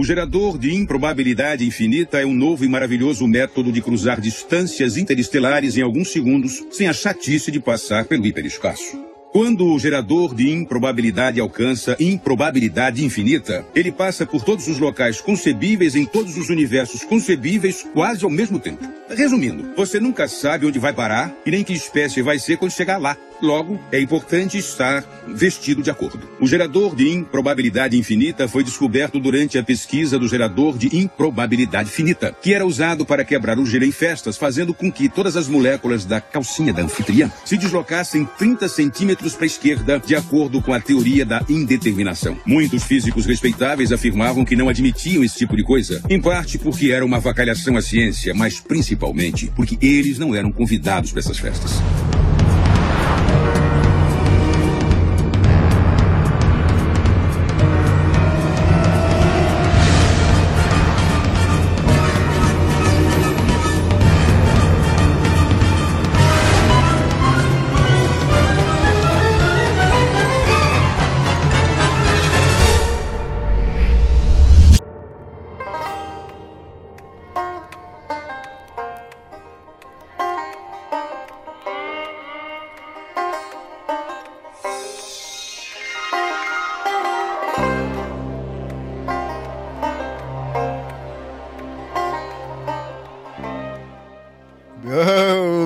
O gerador de improbabilidade infinita é um novo e maravilhoso método de cruzar distâncias interestelares em alguns segundos sem a chatice de passar pelo hiperespaço. Quando o gerador de improbabilidade alcança improbabilidade infinita, ele passa por todos os locais concebíveis em todos os universos concebíveis quase ao mesmo tempo. Resumindo, você nunca sabe onde vai parar e nem que espécie vai ser quando chegar lá. Logo, é importante estar vestido de acordo. O gerador de improbabilidade infinita foi descoberto durante a pesquisa do gerador de improbabilidade finita, que era usado para quebrar o gelo em festas, fazendo com que todas as moléculas da calcinha da anfitriã se deslocassem 30 centímetros para a esquerda, de acordo com a teoria da indeterminação. Muitos físicos respeitáveis afirmavam que não admitiam esse tipo de coisa, em parte porque era uma avacalhação à ciência, mas principalmente porque eles não eram convidados para essas festas.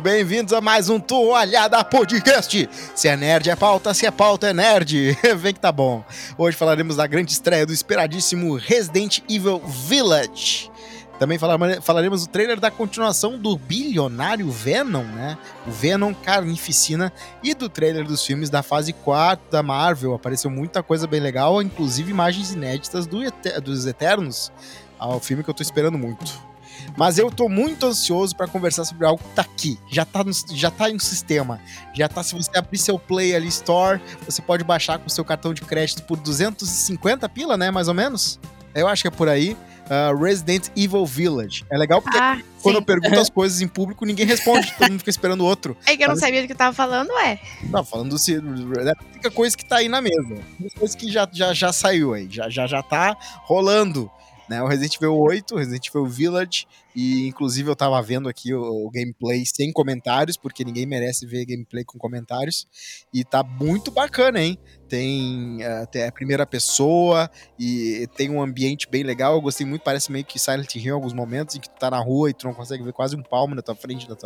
Bem-vindos a mais um Toalhada Podcast. Se é nerd é pauta, se é pauta é nerd. Vem que tá bom. Hoje falaremos da grande estreia do esperadíssimo Resident Evil Village. Também falaremos do trailer da continuação do bilionário Venom, né? O Venom Carnificina e do trailer dos filmes da fase 4 da Marvel. Apareceu muita coisa bem legal, inclusive imagens inéditas do dos Eternos. Ao filme que eu tô esperando muito. Mas eu tô muito ansioso para conversar sobre algo que tá aqui. Já tá, no, já tá no sistema. Já tá, se você abrir seu Play ali Store, você pode baixar com seu cartão de crédito por 250 pila, né? Mais ou menos. Eu acho que é por aí. Uh, Resident Evil Village. É legal porque ah, quando sim. eu pergunto as coisas em público, ninguém responde, todo mundo fica esperando o outro. É que eu não sabia do que eu tava falando, é. Não, falando se. É a única coisa que tá aí na mesa. Coisa que já, já, já saiu aí, já, já, já tá rolando né? O Resident Evil 8, Resident Evil Village, e inclusive eu tava vendo aqui o, o, gameplay sem comentários, porque ninguém merece ver gameplay com comentários, e tá muito bacana, hein? Tem, uh, tem a primeira pessoa e tem um ambiente bem legal. Eu gostei muito, parece meio que Silent Hill em alguns momentos em que tu tá na rua e tu não consegue ver quase um palmo na tua frente, do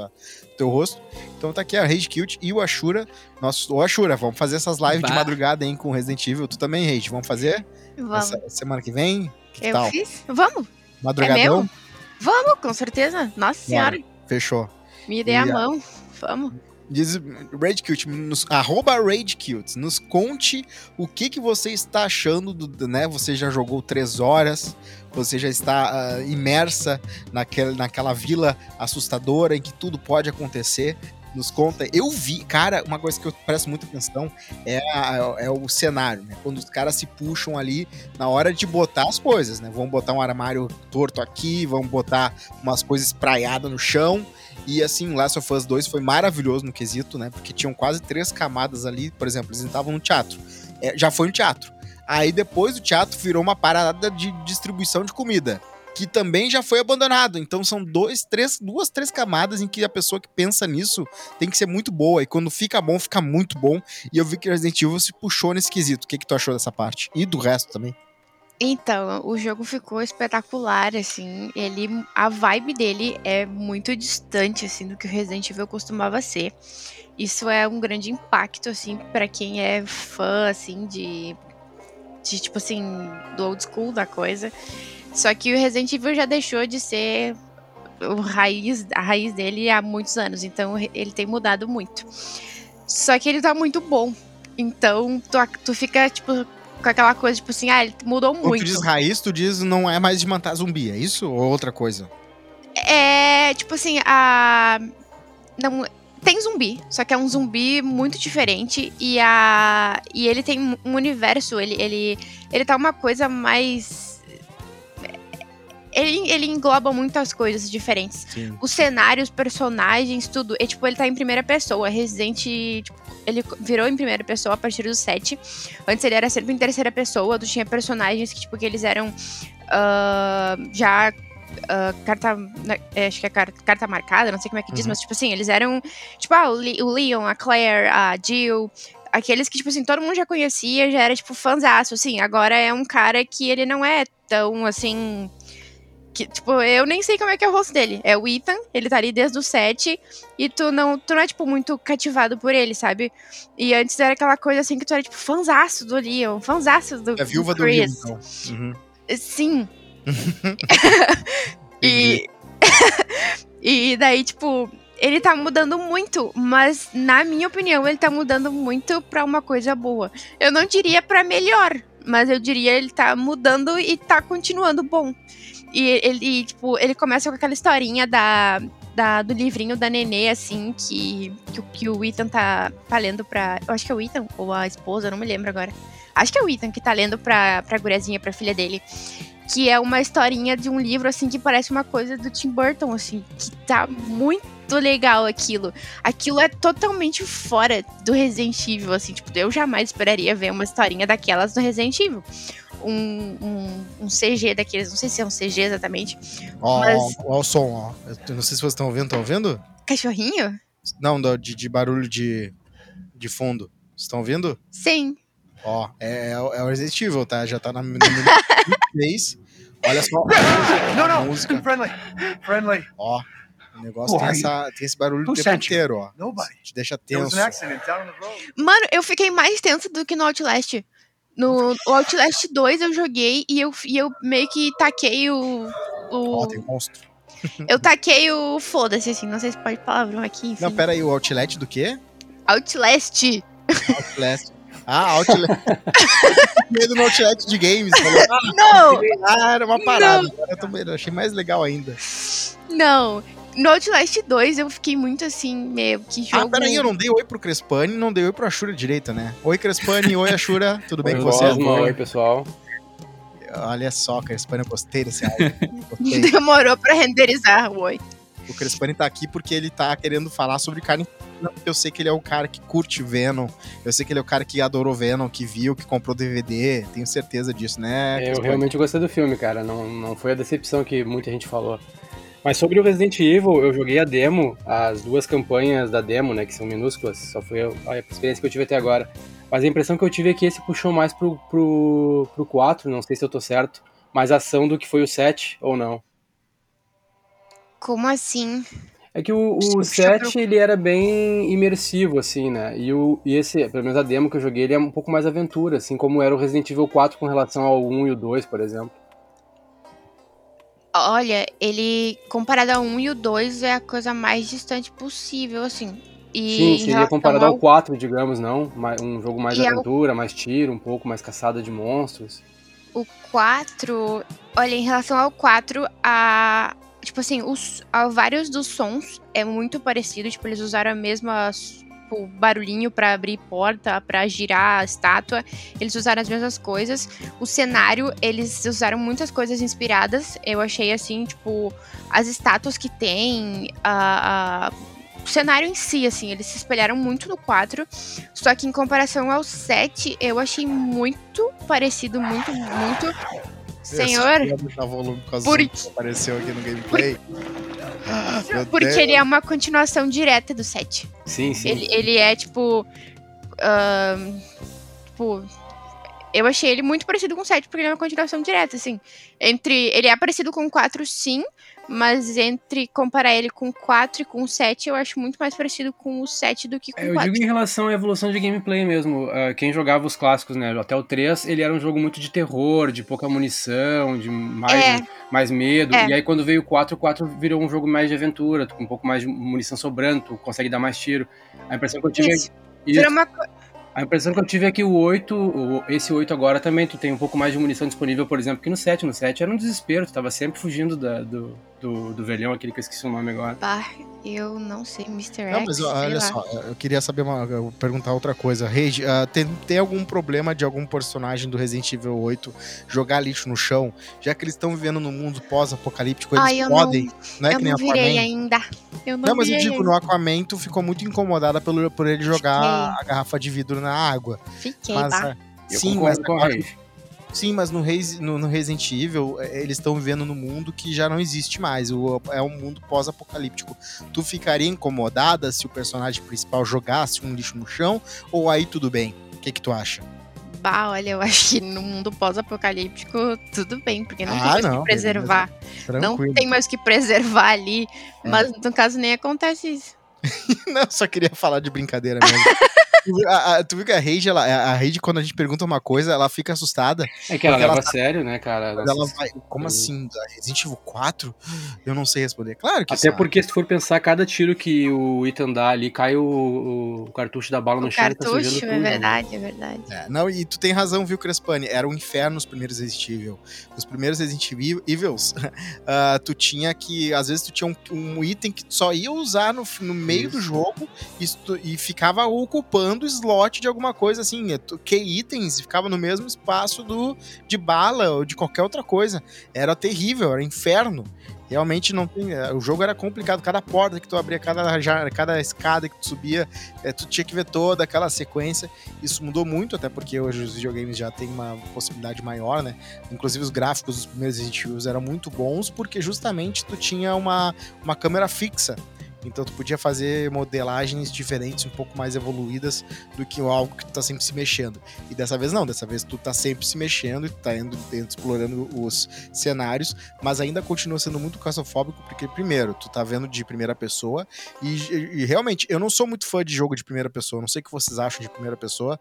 teu rosto. Então tá aqui a Rage Cute e o Ashura. Nosso, o Ashura, vamos fazer essas lives bah. de madrugada, hein, com Resident Evil. Tu também, Rage, vamos fazer? Vamos. Essa semana que vem? Que eu tal? fiz? Vamos. Madrugadão? É Vamos, com certeza. Nossa senhora. Fechou. Me dê e a, mão. Vamos. Diz RageCute, nos, arroba RageCute, nos conte o que, que você está achando, do, né? Você já jogou três horas, você já está uh, imersa naquela, naquela vila assustadora em que tudo pode acontecer nos conta. Eu vi, cara, uma coisa que eu presto muita atenção é, a, é o cenário, né? Quando os caras se puxam ali na hora de botar as coisas, né? Vão botar um armário torto aqui, vão botar umas coisas espraiadas no chão. E assim, Last of Us 2 foi maravilhoso no quesito, né? Porque tinham quase três camadas ali. Por exemplo, eles estavam no teatro. É, já foi no teatro. Aí depois do teatro virou uma parada de distribuição de comida que também já foi abandonado. Então são dois, três, duas, três camadas em que a pessoa que pensa nisso tem que ser muito boa. E quando fica bom, fica muito bom. E eu vi que Resident Evil se puxou nesse quesito. O que, que tu achou dessa parte? E do resto também? Então, o jogo ficou espetacular, assim. Ele, a vibe dele é muito distante, assim, do que o Resident Evil costumava ser. Isso é um grande impacto, assim, para quem é fã, assim, de, de tipo assim, do old school da coisa. Só que o Resident Evil já deixou de ser o raiz, a raiz dele há muitos anos, então ele tem mudado muito. Só que ele tá muito bom. Então tu, tu fica, tipo, com aquela coisa, tipo assim, ah, ele mudou muito. Quando tu diz raiz, tu diz não é mais de matar zumbi, é isso? Ou outra coisa? É, tipo assim, a. Não, tem zumbi, só que é um zumbi muito diferente e a e ele tem um universo, ele ele ele tá uma coisa mais ele, ele engloba muitas coisas diferentes. Sim. Os cenários, personagens, tudo. E, tipo, ele tá em primeira pessoa. Resident, tipo, ele virou em primeira pessoa a partir do 7. Antes ele era sempre em terceira pessoa. Tu tinha personagens que, tipo, que eles eram uh, já uh, carta. Né, é, acho que é carta, carta marcada, não sei como é que diz, uhum. mas tipo assim, eles eram. Tipo, ah, o, o Leon, a Claire, a Jill. Aqueles que, tipo assim, todo mundo já conhecia, já era, tipo, fãzaço, assim. Agora é um cara que ele não é tão, assim que, tipo, eu nem sei como é que é o rosto dele. É o Ethan, ele tá ali desde o 7, e tu não, tu não é, tipo, muito cativado por ele, sabe? E antes era aquela coisa assim que tu era, tipo, fanzaço do Leon, fanzaço do. É a viúva do, do Leon, então. Uhum. Sim. e. e daí, tipo, ele tá mudando muito, mas na minha opinião, ele tá mudando muito pra uma coisa boa. Eu não diria pra melhor, mas eu diria ele tá mudando e tá continuando bom. E ele, tipo, ele começa com aquela historinha da, da, do livrinho da Nenê, assim, que, que, que, o Ethan tá, tá lendo pra. Eu acho que é o Ethan, ou a esposa, não me lembro agora. Acho que é o Ethan que tá lendo pra, pra gurezinha, pra filha dele. Que é uma historinha de um livro, assim, que parece uma coisa do Tim Burton, assim, que tá muito legal aquilo. Aquilo é totalmente fora do Resident Evil, assim, tipo, eu jamais esperaria ver uma historinha daquelas do Resident Evil um, um, um, CG daqueles, não sei se é um CG exatamente. Ó, mas... ó, ó o som, ó. Eu não sei se vocês estão ouvindo, estão ouvindo? Cachorrinho? Não, de, de barulho de, de fundo. Vocês estão ouvindo? Sim. Ó, é, é, é o Resident Evil, tá? Já tá na número 3. Olha só. Não, não, música. friendly. Friendly. Ó, o negócio tem, essa, tem esse barulho o tempo inteiro, ó. Nobody. Te deixa tenso. Mano, eu fiquei mais tenso do que no Outlast. No Outlast 2 eu joguei e eu, e eu meio que taquei o. o... Oh, tem monstro. eu taquei o foda-se, assim, não sei se pode palavrão aqui. Enfim. Não, pera aí, o Outlast do quê? Outlast. Outlast. Ah, Outlast. medo no Outlast de games. Falei, ah, não! Ah, era uma parada. Eu, tô, eu achei mais legal ainda. Não, no Outlast 2 eu fiquei muito assim, meio que ah, jogo... Ah, peraí, eu não dei oi pro Crespani, não dei oi pro Ashura direita, né? Oi, Crespani, oi, Ashura, tudo bem oi, com vocês? Oi, pessoal. Olha só, Crespani, eu gostei desse áudio. Demorou pra renderizar o oi. O Crespani tá aqui porque ele tá querendo falar sobre carne eu sei que ele é o cara que curte Venom, eu sei que ele é o cara que adorou Venom, que viu, que comprou DVD, tenho certeza disso, né? Eu realmente gostei do filme, cara, não, não foi a decepção que muita gente falou. Mas sobre o Resident Evil, eu joguei a demo, as duas campanhas da demo, né, que são minúsculas, só foi a experiência que eu tive até agora. Mas a impressão que eu tive é que esse puxou mais pro, pro, pro 4, não sei se eu tô certo, mais ação do que foi o 7 ou não. Como assim? É que o, o 7 ele era bem imersivo, assim, né? E, o, e esse, pelo menos a demo que eu joguei, ele é um pouco mais aventura, assim como era o Resident Evil 4 com relação ao 1 e o 2, por exemplo. Olha, ele, comparado ao 1 e o 2, é a coisa mais distante possível, assim. E Sim, seria comparado ao... ao 4, digamos, não? Um jogo mais de aventura, ao... mais tiro, um pouco mais caçada de monstros. O 4, olha, em relação ao 4, a. Tipo assim, os, a, vários dos sons é muito parecido, tipo, eles usaram a mesma tipo, barulhinho para abrir porta, para girar a estátua. Eles usaram as mesmas coisas. O cenário, eles usaram muitas coisas inspiradas. Eu achei assim, tipo, as estátuas que tem, a, a o cenário em si, assim, eles se espelharam muito no 4. Só que em comparação ao 7, eu achei muito parecido, muito, muito. Senhor. Por... apareceu aqui no gameplay. Porque Deus. ele é uma continuação direta do 7. Sim, sim. Ele, ele é tipo. Uh, tipo. Eu achei ele muito parecido com o 7, porque ele é uma continuação direta, assim. Entre. Ele é parecido com o 4, sim, mas entre comparar ele com o 4 e com o 7, eu acho muito mais parecido com o 7 do que com é, o 4. Eu digo em relação à evolução de gameplay mesmo. Uh, quem jogava os clássicos, né, até o 3, ele era um jogo muito de terror, de pouca munição, de mais, é. mais medo. É. E aí quando veio o 4, o 4 virou um jogo mais de aventura, com um pouco mais de munição sobrando, tu consegue dar mais tiro. A impressão que eu tive... Isso. É... Isso. Uma... A impressão que eu tive é que o 8, esse 8 agora também, tu tem um pouco mais de munição disponível, por exemplo, que no 7. No 7 era um desespero, tu tava sempre fugindo da, do, do, do velhão, aquele que eu esqueci o nome agora. Bah, eu não sei, Mr. Não, X, mas olha lá. só, eu queria saber uma, perguntar outra coisa. Rage, uh, tem, tem algum problema de algum personagem do Resident Evil 8 jogar lixo no chão? Já que eles estão vivendo num mundo pós-apocalíptico, eles Ai, podem. Não, não é eu que nem não virei ainda. Eu não, não mas eu digo, ainda. no Aquaman tu ficou muito incomodada pelo, por ele jogar Fiquei. a garrafa de vidro na água. Fiquei, mas, tá? Sim, mas agora, Sim, mas no, no, no Resident Evil, é, eles estão vivendo num mundo que já não existe mais. O, é um mundo pós-apocalíptico. Tu ficaria incomodada se o personagem principal jogasse um lixo no chão? Ou aí tudo bem? O que, que tu acha? Bah, olha, eu acho que no mundo pós-apocalíptico tudo bem, porque não ah, tem mais o que preservar. Não tem mais o que preservar ali, é. mas no caso nem acontece isso. não, só queria falar de brincadeira mesmo. a, a, tu viu que a Rage, ela, a Rage, quando a gente pergunta uma coisa, ela fica assustada. É que ela leva a sério, né, cara? Ela, ela vai, como assim? Resident Evil 4? Eu não sei responder. Claro que Até sabe. porque se tu for pensar, cada tiro que o Ethan dá ali, cai o, o cartucho da bala o no chão. Tá cartucho, tá é verdade, é verdade. É, não, e tu tem razão, viu, Crespani? Era um inferno os primeiros Resident Evil. Os primeiros Resident Evils, uh, tu tinha que, às vezes tu tinha um, um item que só ia usar no, no meio Isso. do jogo e, e ficava ocupando slot de alguma coisa assim, é que itens ficava no mesmo espaço do de bala ou de qualquer outra coisa. Era terrível, era inferno. Realmente não tem. É, o jogo era complicado. Cada porta que tu abria, cada, cada escada que tu subia, é, tu tinha que ver toda aquela sequência. Isso mudou muito, até porque hoje os videogames já têm uma possibilidade maior, né? Inclusive os gráficos dos primeiros Resident Evil eram muito bons, porque justamente tu tinha uma, uma câmera fixa. Então tu podia fazer modelagens diferentes, um pouco mais evoluídas do que algo que tu tá sempre se mexendo. E dessa vez não, dessa vez tu tá sempre se mexendo e tá indo dentro, explorando os cenários, mas ainda continua sendo muito claustrofóbico, porque primeiro, tu tá vendo de primeira pessoa e, e, e realmente, eu não sou muito fã de jogo de primeira pessoa, não sei o que vocês acham de primeira pessoa,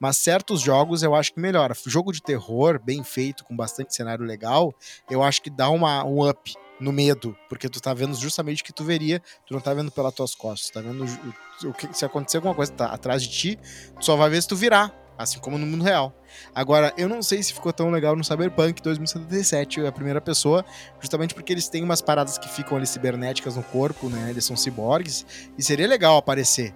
mas certos jogos eu acho que melhora. Jogo de terror, bem feito, com bastante cenário legal, eu acho que dá uma, um up no medo, porque tu tá vendo justamente o que tu veria, tu não tá vendo pelas tuas costas, tá vendo o, que se acontecer alguma coisa tá atrás de ti, tu só vai ver se tu virar, assim como no mundo real. Agora, eu não sei se ficou tão legal no Cyberpunk 2077, a primeira pessoa, justamente porque eles têm umas paradas que ficam ali cibernéticas no corpo, né? Eles são ciborgues, e seria legal aparecer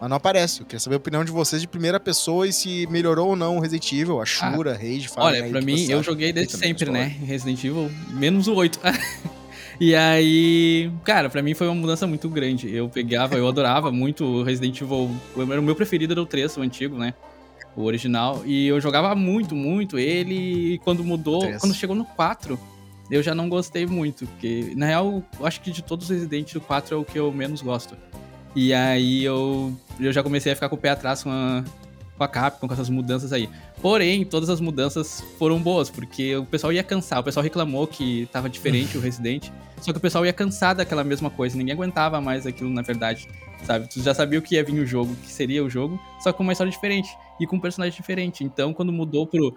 mas não aparece. Eu queria saber a opinião de vocês de primeira pessoa e se melhorou ou não o Resident Evil, a Shura, ah, Rage, Olha, pra mim, eu joguei desde sempre, né? Resident Evil, menos o 8. e aí, cara, pra mim foi uma mudança muito grande. Eu pegava, eu adorava muito o Resident Evil. Era o meu preferido era o 3, o antigo, né? O original. E eu jogava muito, muito ele. E quando mudou, 3. quando chegou no 4, eu já não gostei muito. Porque, na real, eu acho que de todos os Resident, o 4 é o que eu menos gosto. E aí eu, eu já comecei a ficar com o pé atrás com a, com a Capcom, com essas mudanças aí. Porém, todas as mudanças foram boas, porque o pessoal ia cansar. O pessoal reclamou que tava diferente o Resident. Só que o pessoal ia cansar daquela mesma coisa. Ninguém aguentava mais aquilo, na verdade. Sabe? Tu já sabia o que ia vir o jogo, que seria o jogo, só com uma história diferente. E com um personagem diferente. Então, quando mudou pro,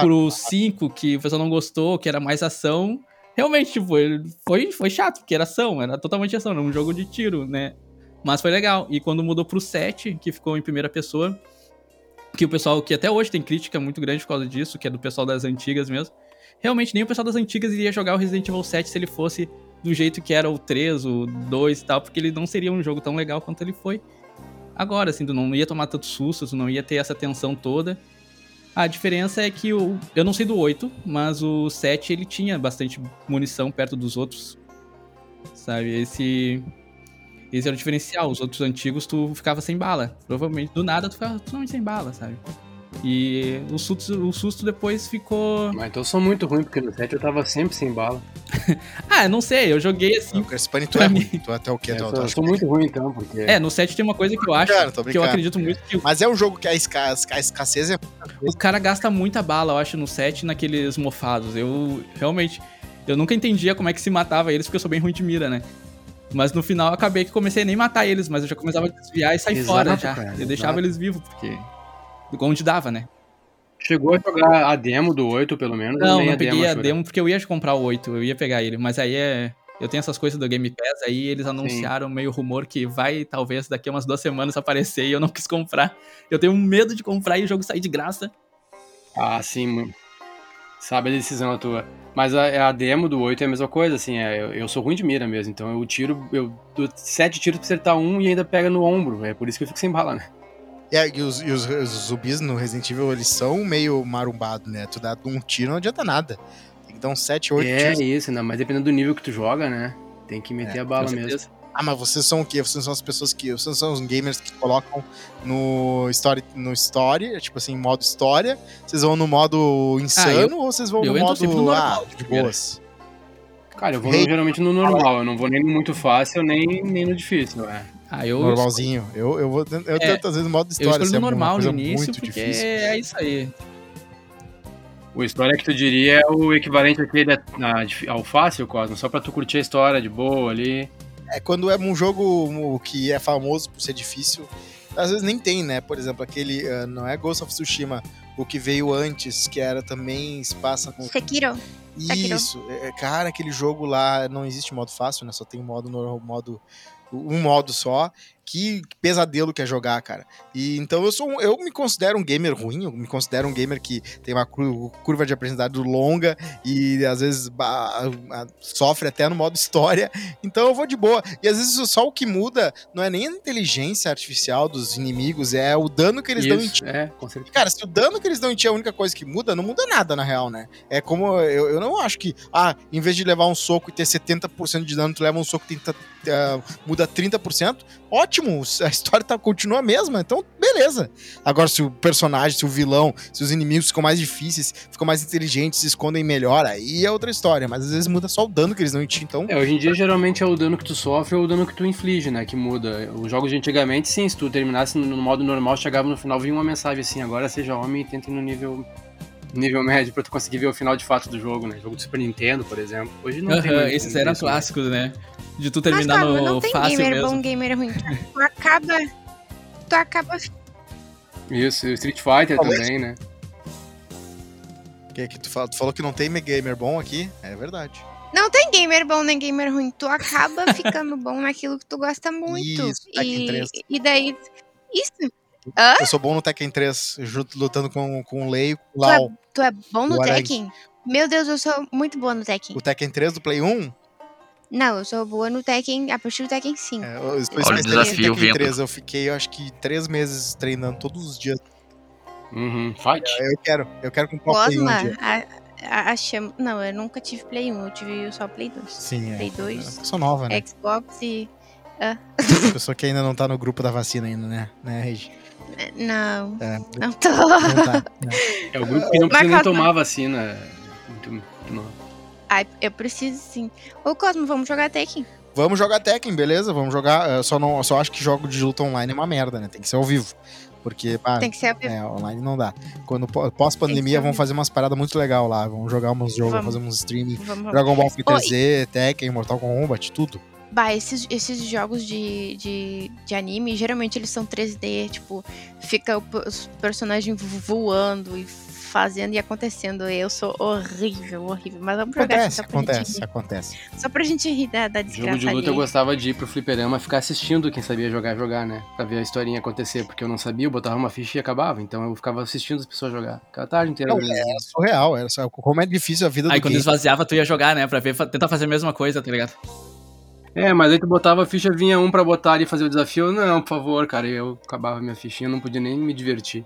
pro 5, que o pessoal não gostou, que era mais ação, realmente, tipo, foi, foi chato, porque era ação, era totalmente ação, era um jogo de tiro, né? Mas foi legal. E quando mudou pro 7, que ficou em primeira pessoa, que o pessoal, que até hoje tem crítica muito grande por causa disso, que é do pessoal das antigas mesmo. Realmente, nem o pessoal das antigas iria jogar o Resident Evil 7 se ele fosse do jeito que era o 3, o 2 e tal, porque ele não seria um jogo tão legal quanto ele foi agora, assim, tu não ia tomar tanto susto, tu não ia ter essa tensão toda. A diferença é que o, eu não sei do 8, mas o 7 ele tinha bastante munição perto dos outros. Sabe? Esse esse era o diferencial. Os outros antigos, tu ficava sem bala. Provavelmente, do nada, tu ficava totalmente sem bala, sabe? E o susto, o susto depois ficou. Mas então eu sou muito ruim, porque no 7 eu tava sempre sem bala. ah, não sei, eu joguei assim. O Crespani, tu é ruim. Tu é até o quê? É, eu, tô, eu sou muito ruim então, porque. É, no 7 tem uma coisa que eu acho. que eu acredito muito que. Mas é um jogo que a, esca... a escassez é. O cara gasta muita bala, eu acho, no 7 naqueles mofados. Eu realmente. Eu nunca entendia como é que se matava eles, porque eu sou bem ruim de mira, né? Mas no final eu acabei que comecei a nem matar eles, mas eu já começava a desviar e sair Exato, fora já. Cara, eu deixava eles vivos, porque. Onde dava, né? Chegou a jogar a demo do 8, pelo menos? Não, não peguei a demo, a demo porque eu ia comprar o 8, eu ia pegar ele. Mas aí é. Eu tenho essas coisas do Game Pass, aí eles anunciaram Sim. meio rumor que vai, talvez, daqui a umas duas semanas aparecer e eu não quis comprar. Eu tenho medo de comprar e o jogo sair de graça. Ah, sim, mano. Sabe a decisão a tua. Mas a, a demo do 8 é a mesma coisa, assim, é, eu, eu, sou ruim de mira mesmo, então eu tiro, eu dou sete tiros pra acertar um e ainda pega no ombro, é por isso que eu fico sem bala, né? É, e os, e os, os zumbis no Resident Evil, eles são meio marumbados, né? Tu dá um tiro não adianta nada. Tem que dar uns 7, 8 é, tiros. É isso, não, mas dependendo do nível que tu joga, né? Tem que meter é, a bala mesmo. Ah, mas vocês são o quê? Vocês são as pessoas que. Vocês são os gamers que colocam no story, no story, tipo assim, modo história. Vocês vão no modo insano ah, eu, ou vocês vão no modo no normal, ah, de boas? Cara, eu vou hey. geralmente no normal, eu não vou nem no muito fácil, nem, nem no difícil, é. Ah, eu Normalzinho. Eu, eu, vou, eu é, tento às vezes no modo história. Eu escolho no normal no início, porque difícil. é isso aí. O história que tu diria é o equivalente aquele ao fácil, Cosmo, só pra tu curtir a história de boa ali. É quando é um jogo que é famoso por ser difícil, às vezes nem tem, né? Por exemplo, aquele, uh, não é Ghost of Tsushima, o que veio antes, que era também passa no... Sekiro. Isso, Sekiro. É, cara, aquele jogo lá não existe modo fácil, né? Só tem modo normal, modo um modo só que pesadelo que é jogar, cara. E então eu sou eu me considero um gamer ruim, eu me considero um gamer que tem uma curva de aprendizado longa e às vezes sofre até no modo história. Então eu vou de boa. E às vezes só o que muda não é nem a inteligência artificial dos inimigos, é o dano que eles Isso, dão em ti. É, com certeza. Cara, se o dano que eles dão em ti é a única coisa que muda, não muda nada na real, né? É como eu, eu não acho que, ah, em vez de levar um soco e ter 70% de dano, tu leva um soco e tenta, uh, muda 30%, ótimo, a história tá, continua a mesma, então beleza. Agora, se o personagem, se o vilão, se os inimigos ficam mais difíceis, ficam mais inteligentes, se escondem melhor, aí é outra história, mas às vezes muda só o dano que eles não ti, então... É, hoje em dia geralmente é o dano que tu sofre ou o dano que tu inflige, né, que muda. Os jogos de antigamente, sim, se tu terminasse no modo normal, chegava no final, vinha uma mensagem assim, agora seja homem e tente no nível nível médio pra tu conseguir ver o final de fato do jogo, né? Jogo do Super Nintendo, por exemplo. Hoje não tem. Esses eram clássicos, né? De tu terminar Mas, no não tem fácil gamer mesmo. bom, gamer ruim. Tu acaba. Tu acaba. Isso, Street Fighter também, né? Que, que tu, fala, tu falou que não tem gamer bom aqui? É verdade. Não tem gamer bom nem gamer ruim. Tu acaba ficando bom naquilo que tu gosta muito. Isso, e, e daí. Isso. Hã? Eu sou bom no Tekken 3, lutando com, com o Lei o Lau. Tu é, é bom no Tekken? Meu Deus, eu sou muito boa no Tekken. O Tekken 3 do Play 1? Não, eu sou boa no Tekken, a partir do Tekken 5. É, eu Olha o desafio, Tekken 3, eu fiquei, eu acho que, três meses treinando todos os dias. Uhum, fight. É, eu quero, eu quero comprar o Play 1 um a, a, a chama... Não, eu nunca tive Play 1, eu tive só Play 2. Sim, é. Play 2. É, sou nova, né? Xbox e... Ah. Pessoa que ainda não tá no grupo da vacina ainda, né? Né, Regi? Não. É, não tô. Não tá, né? É o grupo que não precisa nem tomar vacina. Muito, muito Ai, eu preciso sim. Ô, Cosmo, vamos jogar Tekken. Vamos jogar Tekken, beleza? Vamos jogar. Eu só, não, só acho que jogo de luta online é uma merda, né? Tem que ser ao vivo. Porque, pá, Tem que ser ao vivo. É, online não dá. Quando pós-pandemia, vamos fazer umas paradas muito legal lá. Vamos jogar uns jogos, vamos. fazer uns streaming. Vamos, Dragon Ball Z, Tekken, Mortal Kombat, tudo. Bah, esses, esses jogos de, de, de anime, geralmente eles são 3D, tipo, fica o, os personagens voando e fazendo e acontecendo. Eu sou horrível, horrível. Mas vamos jogar acontece, acontece, acontece. Só pra gente rir da, da desgraça. Jogo de luta eu gostava de ir pro fliperama ficar assistindo quem sabia jogar, jogar, né? Pra ver a historinha acontecer. Porque eu não sabia, eu botava uma ficha e acabava. Então eu ficava assistindo as pessoas jogar. Cada tarde inteira. Não, era surreal, era só, como é difícil a vida Aí quando game. esvaziava, tu ia jogar, né? Pra ver, tentar fazer a mesma coisa, tá ligado? É, mas aí tu botava a ficha, vinha um pra botar ali e fazer o desafio. Não, por favor, cara. Eu acabava minha fichinha, não podia nem me divertir.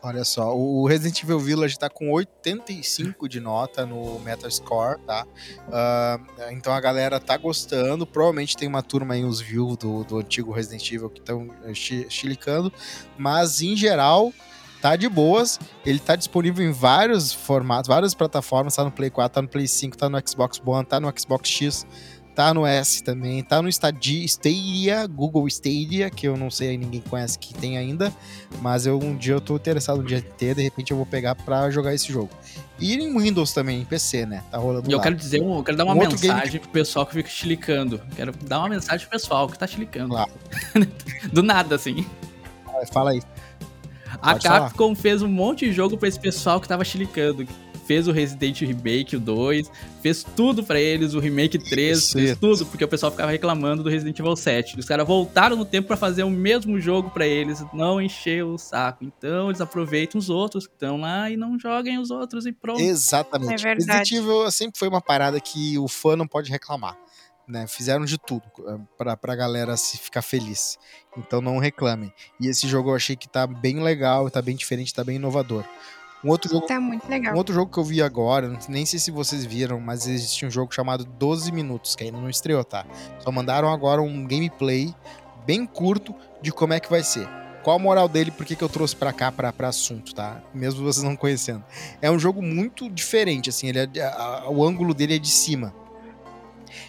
Olha só, o Resident Evil Village tá com 85 de nota no Metascore, tá? Uh, então a galera tá gostando. Provavelmente tem uma turma aí, os views do, do antigo Resident Evil que estão eh, chilicando. Mas em geral, tá de boas. Ele tá disponível em vários formatos, várias plataformas. Tá no Play 4, tá no Play 5, tá no Xbox One, tá no Xbox X tá no S também, tá no Stadia, Stadia, Google Stadia, que eu não sei, ninguém conhece que tem ainda, mas eu um dia eu tô interessado um dia ter, de repente eu vou pegar para jogar esse jogo. E em Windows também, em PC, né? Tá rolando E eu quero dizer, eu quero dar uma um mensagem que... pro pessoal que fica chilicando. Quero dar uma mensagem pro pessoal que tá chilicando. Claro. Do nada, assim. Fala aí. A Pode Capcom falar. fez um monte de jogo pra esse pessoal que tava chilicando fez o Resident Remake, o 2, fez tudo para eles, o Remake 3, fez tudo, porque o pessoal ficava reclamando do Resident Evil 7. Os caras voltaram no tempo para fazer o mesmo jogo para eles, não encheu o saco. Então eles aproveitam os outros que estão lá e não joguem os outros e pronto. Exatamente. É Resident Evil sempre foi uma parada que o fã não pode reclamar. Né, fizeram de tudo eh, pra, pra galera se ficar feliz. Então não reclamem. E esse jogo eu achei que tá bem legal, tá bem diferente, tá bem inovador. Um outro jogo, Tá muito legal. um outro jogo que eu vi agora, nem sei se vocês viram, mas existe um jogo chamado 12 Minutos, que ainda não estreou, tá? Só mandaram agora um gameplay bem curto de como é que vai ser. Qual a moral dele, por que, que eu trouxe pra cá, pra, pra assunto, tá? Mesmo vocês não conhecendo. É um jogo muito diferente, assim, ele é, a- a- o ângulo dele é de cima.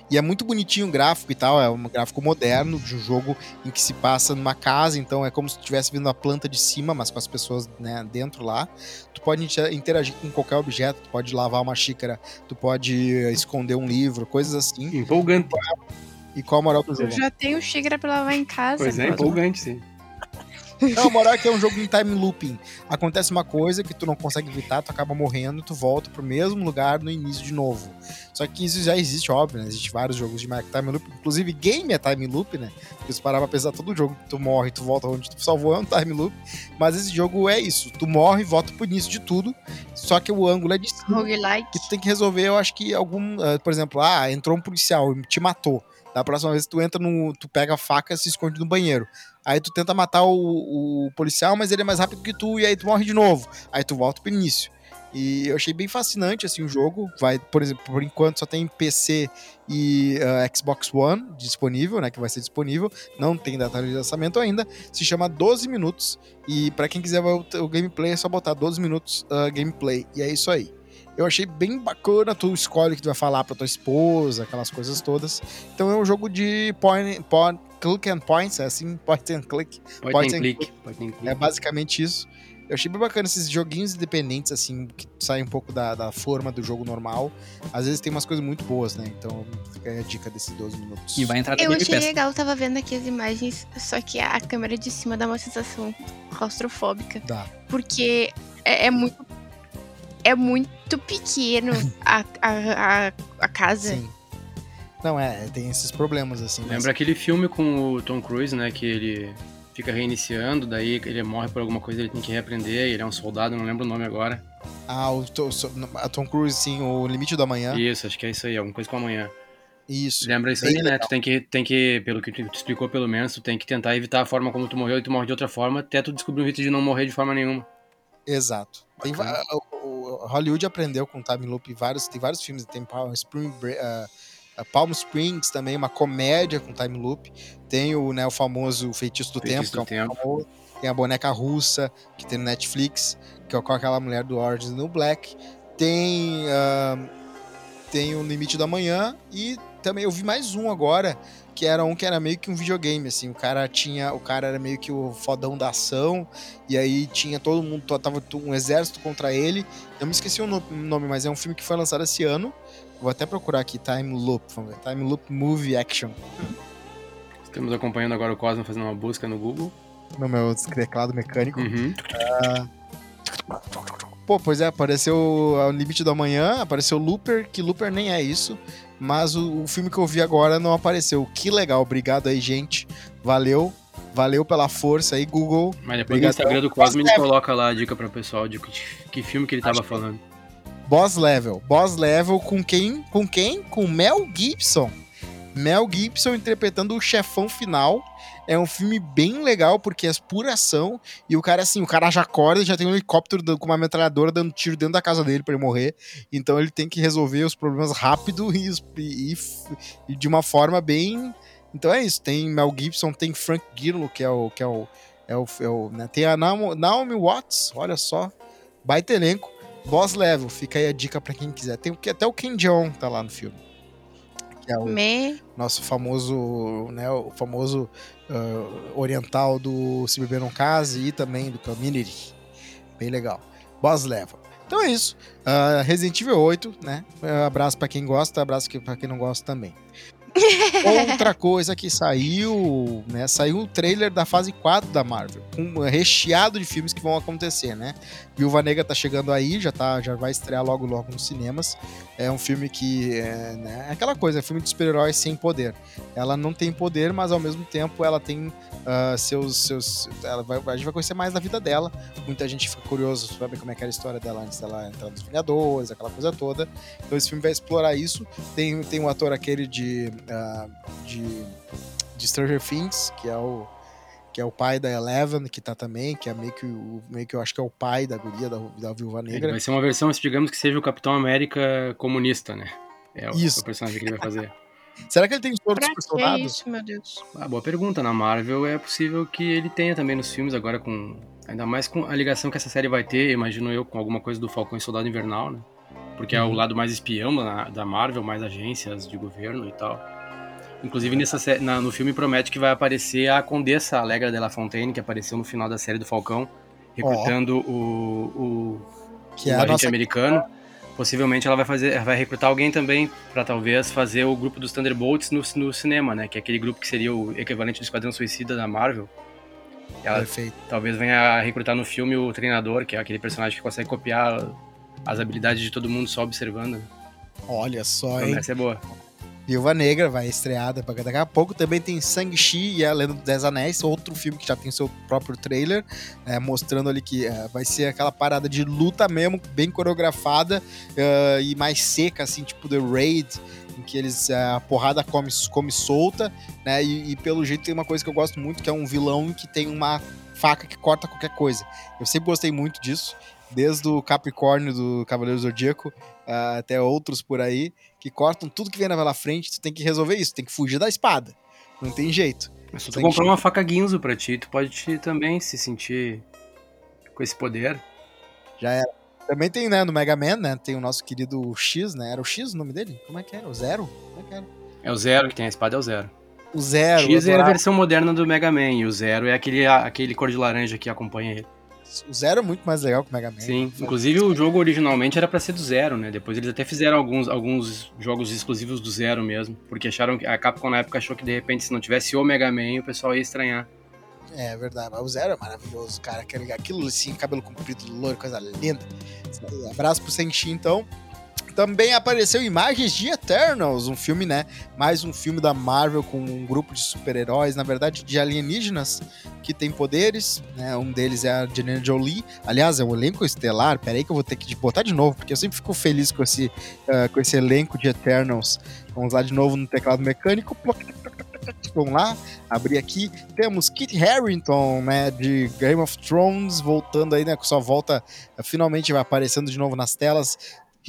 E é muito bonitinho o gráfico e tal, é um gráfico moderno de um jogo em que se passa numa casa, então é como se estivesse vendo a planta de cima, mas com as pessoas né, dentro lá. Tu pode inter- interagir com qualquer objeto, tu pode lavar uma xícara, tu pode esconder um livro, coisas assim. Empolgante. E qual a moral do Eu jogo? já tenho xícara pra lavar em casa. Pois é, empolgante, sim. Não, a moral é que é um jogo em time looping. Acontece uma coisa que tu não consegue evitar, tu acaba morrendo, tu volta pro mesmo lugar no início de novo. Só que isso já existe, óbvio, né? Existe vários jogos de time loop. Inclusive, game é time loop, né? Porque se parar pra pensar, todo jogo que tu morre, tu volta onde tu salvou é um time loop. Mas esse jogo é isso. Tu morre, volta pro início de tudo. Só que o ângulo é de cima. Roguelike. que tu tem que resolver, eu acho que algum. ah, por exemplo, ah, entrou um policial e te matou. Da próxima vez tu entra no. Tu pega a faca e se esconde no banheiro. Aí tu tenta matar o, o policial, mas ele é mais rápido que tu, e aí tu morre de novo. Aí tu volta pro início. E eu achei bem fascinante assim o jogo. Vai, por exemplo, por enquanto só tem PC e ah, Xbox One disponível, né? Que vai ser disponível. Não tem data de lançamento ainda. Se chama 12 minutos. E pra quem quiser o, o gameplay, é só botar 12 minutos ah, gameplay. E é isso aí. Eu achei bem bacana, tu escolhe o que tu vai falar pra tua esposa, aquelas coisas todas. Então é um jogo de point, point, click and points, é assim, point and click. Pode Pode ter ser- clique. Pode ter clique. É basicamente isso. Eu achei bem bacana esses joguinhos independentes, assim, que saem um pouco da, da forma do jogo normal. Às vezes tem umas coisas muito boas, né? Então fica aí a dica desses 12 minutos. E vai entrar Eu achei Pass. legal, tava vendo aqui as imagens, só que a câmera de cima dá uma sensação claustrofóbica. Dá. Porque é, é muito. É muito pequeno a, a, a, a casa. Sim. Não, é, tem esses problemas, assim. mas- Lembra aquele filme com o Tom Cruise, né? Que ele fica reiniciando, daí ele morre por alguma coisa, ele tem que reaprender, ele é um soldado, não lembro o nome agora. Ah, o, Tom- Tom Cruise, sim, o Limite do Amanhã. Isso, acho que é isso aí, alguma coisa com amanhã. Isso. Lembra isso aí, né? legal. Tu tem que, tem que, pelo que tu explicou pelo menos, tu tem que tentar evitar a forma como tu morreu e tu morre de outra forma, até tu descobrir um jeito de não morrer de forma nenhuma. Exato. Tem, o, o- Hollywood aprendeu com time loop vários, tem vários filmes, tem Palm, Spring, Bre- ah, ah, Palm Springs também, uma comédia com time loop. Tem o, né, o famoso Feitiço do Feitiço Tempo, do que é um Tempo. famoso. Tem a boneca russa, que tem no Netflix, que é com aquela mulher do Orange no Black. Tem, ah, tem o Limite da Manhã e também eu vi mais um agora, que era um que era meio que um videogame, assim. O cara tinha, o cara era meio que o fodão da ação, e aí tinha todo mundo, tava um exército contra ele. Eu me esqueci o no- nome, mas é um filme que foi lançado esse ano. Vou até procurar aqui, Time Loop, vamos ver. Time Loop Movie Action. Estamos acompanhando agora o Cosmo fazendo uma busca no Google. No meu teclado mecânico. Uhum. Pô, pois é, apareceu o Limite do Amanhã, apareceu Looper, que Looper nem é isso, mas o, o filme que eu vi agora não apareceu. Que legal, obrigado aí, gente. Valeu, valeu pela força aí, Google. Mas depois Obrigado. no Instagram do Cosmo ele Mas, coloca lá a dica pro pessoal de que, que filme que ele tava falando. Boss Level. Boss Level com quem? Com quem? Com Mel Gibson. Mel Gibson interpretando o chefão final. É um filme bem legal porque é pura ação e o cara assim, o cara já acorda, já tem um helicóptero com uma metralhadora dando tiro dentro da casa dele pra ele morrer. Então ele tem que resolver os problemas rápido e, e- e- de uma forma bem Então é isso, tem Mel Gibson, tem Frank Grillo, que é o que é o é o, é o né? tem a Naomi Watts, olha só, baita elenco. Boss Level, fica aí a dica pra quem quiser. Tem até o Kim Jong tá lá no filme. Que é o Me... nosso famoso, né, o famoso ah, oriental do Se Beber Não Case e também do Community. Bem legal. Boss Level. Então é isso. Ah, Resident Evil 8, né? Ah, Abraço pra quem gosta, abraço pra quem não gosta também. Outra coisa que saiu, né? Saiu o trailer da fase 4 da Marvel, com recheado de filmes que vão acontecer, né? Viúva Negra tá chegando aí, já tá, já vai estrear logo logo nos cinemas. É um filme que é, né, é aquela coisa, é filme de super-heróis sem poder. Ela não tem poder, mas ao mesmo tempo ela tem ah, seus seus ela vai, a gente vai conhecer mais da vida dela. Muita gente fica curioso saber como é que era a história dela antes dela entrar nos Vingadores, aquela coisa toda. Então esse filme vai explorar isso. Tem tem um ator aquele de ah, de, de Stranger Things, que é o que é o pai da Eleven, que tá também, que é meio que, o, meio que eu acho que é o pai da guria, da, da Viúva Negra. Ele vai ser uma versão, digamos que seja o Capitão América comunista, né? É o, Isso. o personagem que ele vai fazer. Será que ele tem todos os personagens? isso, meu Deus? Ah, boa pergunta. Na Marvel é possível que ele tenha também nos filmes, agora com. Ainda mais com a ligação que essa série vai ter, imagino eu, com alguma coisa do Falcão e Soldado Invernal, né? Porque uhum. é o uhum. lado mais espião da, da Marvel, mais agências de governo e tal. Inclusive, nessa, na, no filme promete que vai aparecer a Condessa Alegra de La Fontaine, que apareceu no final da série do Falcão, recrutando oh. o, o, que o é agente nossa... americano possivelmente ela vai fazer, vai recrutar alguém também para talvez fazer o grupo dos Thunderbolts no, no cinema, né? Que é aquele grupo que seria o equivalente do Esquadrão Suicida da Marvel. Ela Perfeito. talvez venha a recrutar no filme o treinador, que é aquele personagem que consegue copiar as habilidades de todo mundo só observando. Né? Olha só, hein? Essa é boa. Viúva Negra vai estrear daqui a pouco. Também tem Shang-Chi e a Lenda dos Dez Anéis, outro filme que já tem seu próprio trailer, é, mostrando ali que é, vai ser aquela parada de luta mesmo, bem coreografada uh, e mais seca, assim, tipo The Raid, em que eles é, a porrada come, come solta, né? E, e pelo jeito tem uma coisa que eu gosto muito, que é um vilão que tem uma faca que corta qualquer coisa. Eu sempre gostei muito disso desde o Capricórnio do Cavaleiro Zodíaco uh, até outros por aí, que cortam tudo que vem na frente, tu tem que resolver isso, tem que fugir da espada. Não tem jeito. Mas se tu comprar uma faca Guinzo pra ti, tu pode também se sentir com esse poder. Já era. Também tem, né, no Mega Man, né, tem o nosso querido X, né, era o X o nome dele? Como é que era? O Zero? Como é que era? É o Zero, que tem a espada é o Zero. O Zero. X é a versão moderna do Mega Man, e o Zero é aquele, aquele cor de laranja que acompanha ele. O Zero é muito mais legal que o Mega Man. Sim, inclusive o jogo originalmente era para ser do Zero, né? Depois eles até fizeram alguns, alguns jogos exclusivos do Zero mesmo, porque acharam que a Capcom na época achou que de repente se não tivesse o Mega Man, o pessoal ia estranhar. É verdade, mas o Zero é maravilhoso, cara. Aquilo assim, cabelo comprido, loiro, coisa linda. Abraço pro Senshi, então. Também apareceu imagens de Eternals, um filme, né? Mais um filme da Marvel com um grupo de super-heróis, na verdade, de alienígenas que tem poderes, né? Um deles é a Angelina Jolie. Aliás, é um elenco estelar. Peraí que eu vou ter que botar de novo, porque eu sempre fico feliz com esse, uh, com esse elenco de Eternals. Vamos lá de novo no teclado mecânico. Vamos lá, abrir aqui. Temos Kit Harington, né, de Game of Thrones, voltando aí, né, com sua volta, finalmente vai aparecendo de novo nas telas.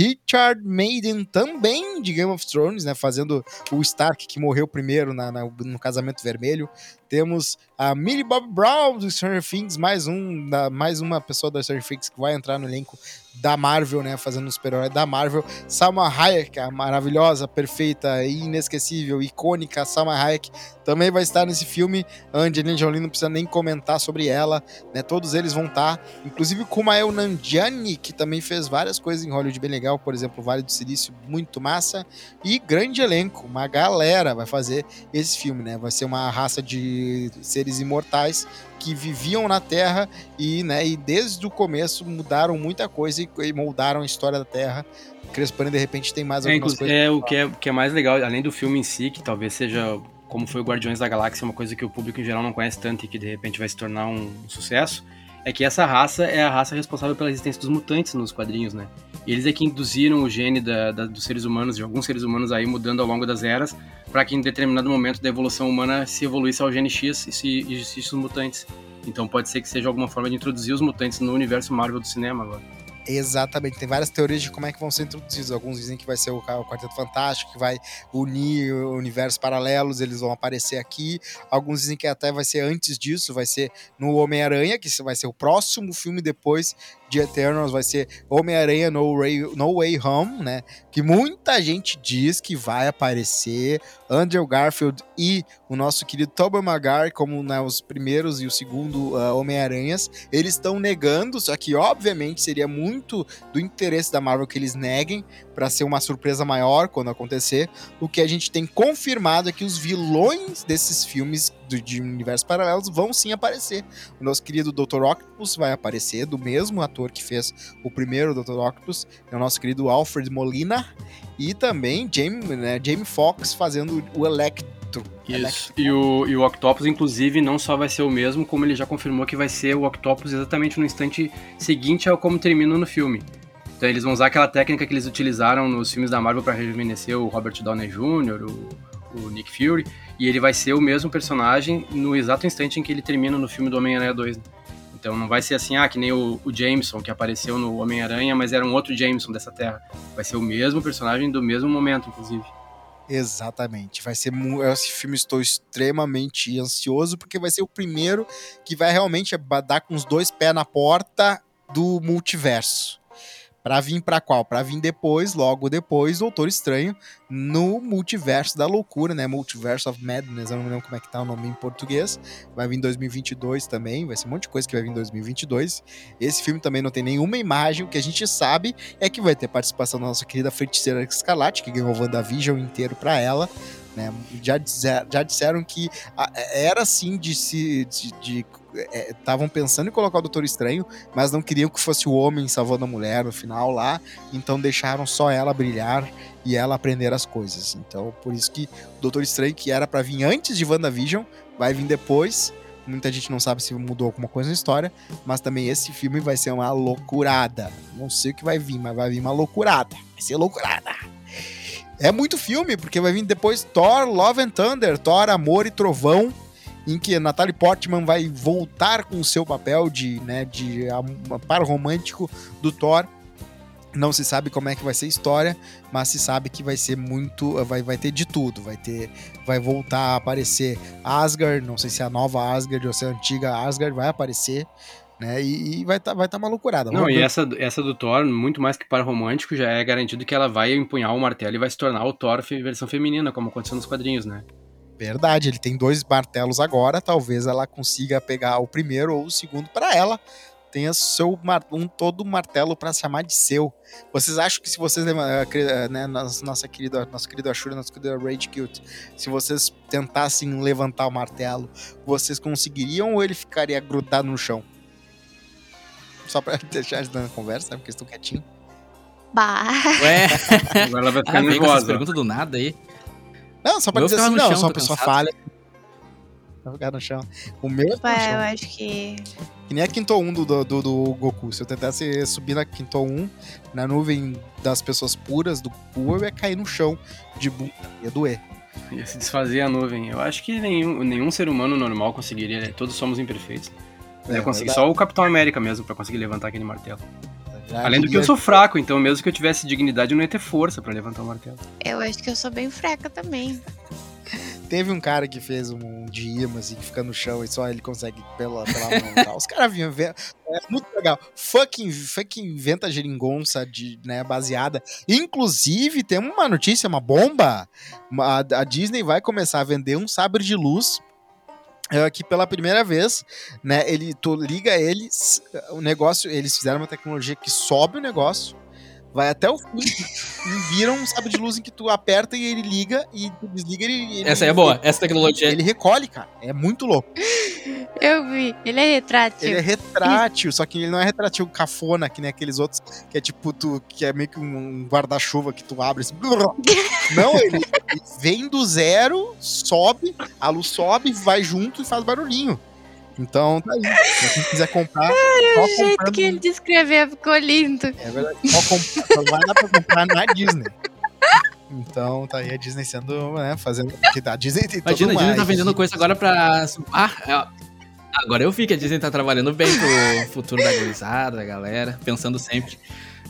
Richard Maiden também de Game of Thrones, né, fazendo o Stark que morreu primeiro na, na, no Casamento Vermelho. Temos a Millie Bob Brown do Stranger Things, mais um, da, mais uma pessoa da Stranger Things que vai entrar no elenco da Marvel, né, fazendo um super-herói da Marvel. Salma Hayek, a maravilhosa, perfeita, inesquecível, icônica Salma Hayek, também vai estar nesse filme. Angelina Jolie não precisa nem comentar sobre ela, né? Todos eles vão estar, inclusive Kumail Nanjiani, que também fez várias coisas em Hollywood bem legal, por exemplo, Vale do Silício, muito massa, e grande elenco, uma galera vai fazer esse filme, né? Vai ser uma raça de seres imortais que viviam na Terra e, né, e desde o começo mudaram muita coisa e, moldaram a história da Terra. Crespani, de repente, tem mais é, algumas é, coisas. É, o que é, que é mais legal, além do filme em si, que talvez seja como foi o Guardiões da Galáxia, uma coisa que o público em geral não conhece tanto e que de repente vai se tornar um sucesso, é que essa raça é a raça responsável pela existência dos mutantes nos quadrinhos, né? Eles é que induziram o gene da, da, dos seres humanos, de alguns seres humanos aí mudando ao longo das eras, para que em determinado momento da evolução humana se evoluísse ao gene X e se existissem os mutantes. Então pode ser que seja alguma forma de introduzir os mutantes no universo Marvel do cinema agora. Exatamente, tem várias teorias de como é que vão ser introduzidos. Alguns dizem que vai ser o Quarteto Fantástico, que vai unir universos paralelos, eles vão aparecer aqui. Alguns dizem que até vai ser antes disso, vai ser no Homem-Aranha, que vai ser o próximo filme depois de Eternals vai ser Homem-Aranha no, no Way Home, né? Que muita gente diz que vai aparecer Andrew Garfield e o nosso querido Tobey Maguire como né, os primeiros e o segundo uh, Homem-Aranhas. Eles estão negando, só que obviamente seria muito do interesse da Marvel que eles neguem para ser uma surpresa maior quando acontecer. O que a gente tem confirmado é que os vilões desses filmes de, de universos paralelos vão sim aparecer. O nosso querido Dr. Octopus vai aparecer, do mesmo ator que fez o primeiro Dr. Octopus, é o nosso querido Alfred Molina, e também Jamie, né, Jamie Foxx fazendo o Electro. Isso. E o, e o Octopus, inclusive, não só vai ser o mesmo, como ele já confirmou que vai ser o Octopus exatamente no instante seguinte ao como termina no filme. Então eles vão usar aquela técnica que eles utilizaram nos filmes da Marvel para rejuvenescer o Robert Downey Jr., o, o Nick Fury, E ele vai ser o mesmo personagem no exato instante em que ele termina no filme do Homem-Aranha 2. Né? Então não vai ser assim, ah, que nem o, o Jameson que apareceu no Homem-Aranha, mas era um outro Jameson dessa terra. Vai ser o mesmo personagem do mesmo momento, inclusive. Exatamente. Vai ser esse filme estou extremamente ansioso porque vai ser o primeiro que vai realmente dar com os dois pés na porta do multiverso. Pra vir pra qual? Pra vir depois, logo depois, Doutor Estranho no Multiverso da Loucura, né? Multiverse of Madness, eu não lembro como é que tá o nome em português. Vai vir em 2022 também, vai ser um monte de coisa que vai vir em 2022. Esse filme também não tem nenhuma imagem, o que a gente sabe é que vai ter participação da nossa querida feiticeira Escarlate, que ganhou o WandaVision inteiro pra ela. Né? Já, já disseram que era assim de se de, de estavam é, pensando em colocar o Doutor Estranho, mas não queriam que fosse o homem salvando a mulher no final lá, então deixaram só ela brilhar e ela aprender as coisas. Então, por isso que o Doutor Estranho, que era para vir antes de WandaVision, vai vir depois. Muita gente não sabe se mudou alguma coisa na história, mas também esse filme vai ser uma loucurada. Não sei o que vai vir, mas vai vir uma loucurada. Vai ser loucurada. É muito filme, porque vai vir depois Thor, Love and Thunder, Thor, Amor e Trovão, em que Natalie Portman vai voltar com o seu papel de, né, de par romântico do Thor. Não se sabe como é que vai ser a história, mas se sabe que vai ser muito, vai, vai ter de tudo, vai ter, vai voltar a aparecer Asgard, não sei se é a nova Asgard ou se é a antiga Asgard vai aparecer, né? E, e vai estar tá, vai tá uma loucurada. Não, e essa, essa do Thor, muito mais que par romântico, já é garantido que ela vai empunhar o martelo e vai se tornar o Thor versão feminina, como aconteceu nos quadrinhos, né? Verdade, ele tem dois martelos agora, talvez ela consiga pegar o primeiro ou o segundo para ela. Tenha seu um todo martelo para se chamar de seu. Vocês acham que se vocês eh, eh, né, nossa querida, nossa querida Ashura, nossa querida Rage Cute, se vocês tentassem levantar o martelo, vocês conseguiriam ou ele ficaria grudado no chão? Só para deixar eles dando conversa, porque estão quietinhos. Bah. Ué, agora ela vai ficar ah, nervosa. Pergunta do nada aí. Não, só pra dizer assim, não, chão, só uma pessoa cansado. falha. Vai ficar no chão. O meu é Ué, eu acho que. Que nem a Quinto 1 do, do, do, Goku. Se eu tentasse subir na Quinto 1, na nuvem das pessoas puras do Goku, eu ia cair no chão de bunda. Ia doer. Ia se desfazer a nuvem. Eu acho que nenhum, nenhum ser humano normal conseguiria. Né? Todos somos imperfeitos. É, eu consegui só o Capitão América mesmo para conseguir levantar aquele martelo. Além do que eu sou fraco, então mesmo que eu tivesse dignidade, eu não ia ter força para levantar o martelo. Eu acho que eu sou bem fraca também. Teve um cara que fez um de imã, assim, que fica no chão e só ele consegue pela, pela mão e tal. Os caras vinham ver. É muito legal. Fucking, fucking inventa geringonça de, né, baseada. Inclusive, tem uma notícia, uma bomba. A, a Disney vai começar a vender um sabre de luz é que pela primeira vez, né, ele tu liga eles, o negócio, eles fizeram uma tecnologia que sobe o negócio, vai até o fim e vira um sabre de luz em que tu aperta e ele liga e tu desliga ele, ele Essa é boa, essa tecnologia. Ele recolhe, cara. É muito louco. Eu vi. Ele é retrátil. Ele é retrátil, só que ele não é retrátil cafona, que nem aqueles outros, que é tipo, tu, que é meio que um guarda-chuva que tu abre assim. Não, ele, ele vem do zero, sobe, a luz sobe, vai junto e faz barulhinho. Então, tá aí. Se quem quiser comprar. Ai, o jeito comprando... que ele descreveu ficou lindo. É verdade. Só, comp... só vai dar pra comprar na Disney. Então, tá aí a Disney sendo, né, fazendo. Que a Disney tem Imagina, a Disney tá vendendo coisa agora pra. Ah, é... Agora eu vi que a Disney tá trabalhando bem pro futuro da gurizada, da galera, pensando sempre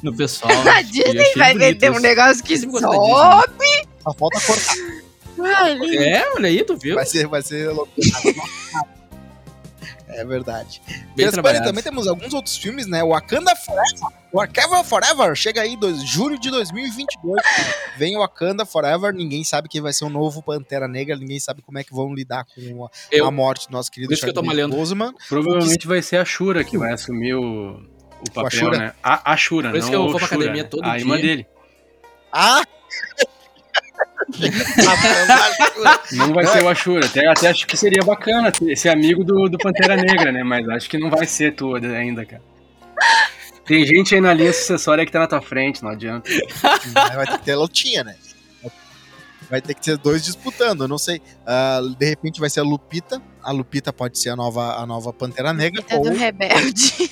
no pessoal. a Disney vai vender um negócio que sobe. Só falta cortar. É, olha aí, tu viu? Vai ser, vai ser loucura. É verdade. Bem também temos alguns outros filmes, né? Wakanda Forever. Wakanda Forever chega aí, dois, julho de 2022. Vem Wakanda Forever. Ninguém sabe quem vai ser o novo Pantera Negra. Ninguém sabe como é que vão lidar com a, eu, a morte do nosso querido Chadwick Boseman. Provavelmente vai ser a Shura que vai assumir o, o papel, o né? A, a Shura, Por isso que eu vou pra academia todo a dia. A irmã dele. Ah! Não vai ser o Ashura. Até, até acho que seria bacana ser amigo do, do Pantera Negra, né? Mas acho que não vai ser tu ainda, cara. Tem gente aí na linha sucessória que tá na tua frente, não adianta. Vai ter que ter lutinha, né? Vai ter que ser dois disputando, eu não sei. Uh, de repente vai ser a Lupita. A Lupita pode ser a nova, a nova Pantera Negra. Lupita ou... do Rebelde.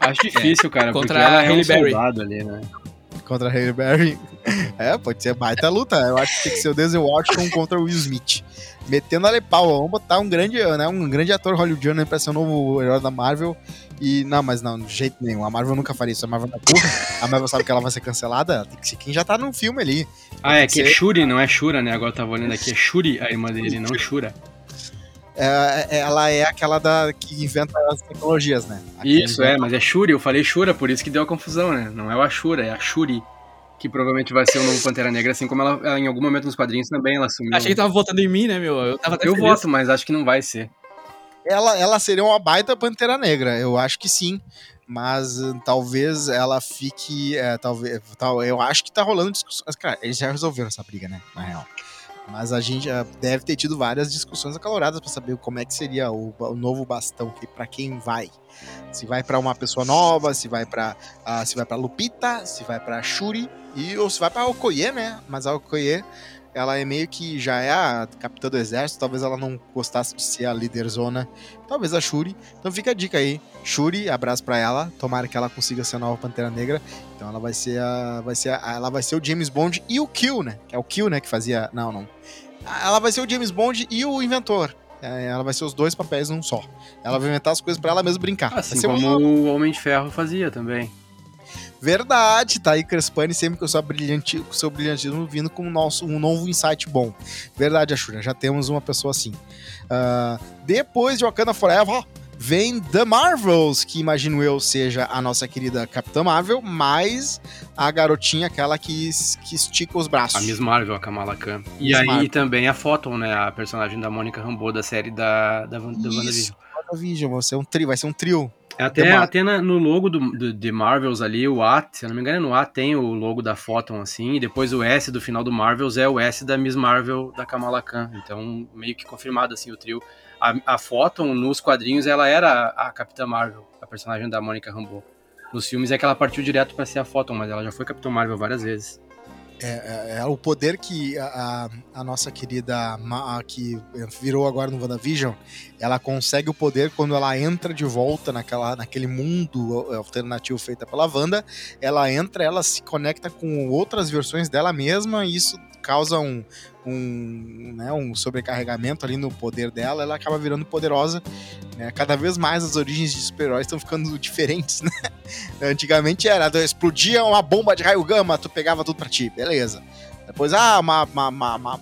Acho difícil, cara, Contra porque ela é um soldado ali, né? Contra a Halle Berry. É, pode ser baita luta. Eu acho que tem que ser o Denzel Washington contra o Will Smith. Metendo a pau. Vamos botar um grande, né, um grande ator hollywoodiano pra ser o novo herói da Marvel. E, não, mas não, de jeito nenhum. A Marvel nunca faria isso. A Marvel é burra. A Marvel sabe que ela vai ser cancelada. Tem que ser quem já tá no filme ali. Ah, é que, é Shuri, não é Shura, né? Agora eu tava olhando aqui. É Shuri a irmã dele, não Shura. É, é, ela é aquela da, que inventa as tecnologias, né? isso, é, mas é Shuri, eu falei Shura, por isso que deu a confusão, né? Não é o Ashura, é a Shuri. Que provavelmente vai ser o novo Pantera Negra, assim como ela, ela em algum momento nos quadrinhos também ela assumiu. Achei que tava votando em mim, né, meu? Eu, tava eu voto, mas acho que não vai ser. Ela, ela seria uma baita Pantera Negra, eu acho que sim mas uh, talvez ela fique. É, talvez, tal, eu acho que tá rolando discussões. Cara, eles já resolveram essa briga, né? Na real. Mas a gente já deve ter tido várias discussões acaloradas para saber como é que seria o, o novo bastão, que para quem vai. Se vai para uma pessoa nova, se vai para uh, se vai para Lupita, se vai para Shuri e ou se vai para Okoye, né? Mas a Okoye ela é meio que já é a capitã do exército, talvez ela não gostasse de ser a líder zona, talvez a Shuri. Então fica a dica aí. Shuri, abraço para ela, tomara que ela consiga ser a nova Pantera Negra. Então ela vai ser a vai ser a, ela vai ser o James Bond e o Kill, né? Que é o Kill, né, que fazia, não, não. Ela vai ser o James Bond e o inventor. É, ela vai ser os dois papéis num só. Ela vai inventar as coisas para ela mesma brincar. Assim como o Homem de Ferro fazia também. Verdade, tá aí Crespani sempre com o seu, brilhante, com seu brilhantismo vindo com um, nosso, um novo insight bom. Verdade, Ashura, já temos uma pessoa assim. Uh, depois de Wakanda Forever, vem The Marvels, que imagino eu seja a nossa querida Capitã Marvel, mais a garotinha, aquela que, que estica os braços. A Miss Marvel, a Kamala Khan. E Miss aí Marvel. também a Photon, né, a personagem da Mônica Rambeau da série da, da, da WandaVision. WandaVision, vai ser um trio, vai ser um trio. É até, até na, no logo do, do, de Marvels ali, o A, se eu não me engano, no A tem o logo da Photon, assim, e depois o S do final do Marvels é o S da Miss Marvel da Kamala Khan. Então, meio que confirmado, assim, o trio. A, a Photon, nos quadrinhos, ela era a Capitã Marvel, a personagem da Mônica Rambeau. Nos filmes é que ela partiu direto para ser a Photon, mas ela já foi Capitã Marvel várias vezes. É, é, é, o poder que a, a, nossa querida Ma, que virou agora no WandaVision, ela consegue o poder quando ela entra de volta naquela, naquele mundo alternativo feito pela Wanda, ela entra, ela se conecta com outras versões dela mesma e isso causa um, um, né, um sobrecarregamento ali no poder dela, ela acaba virando poderosa. Né? Cada vez mais as origens de super-heróis estão ficando diferentes, né? Antigamente era, explodia uma bomba de raio gama, tu pegava tudo pra ti, beleza. Depois, ah, uma, uma, uma, uma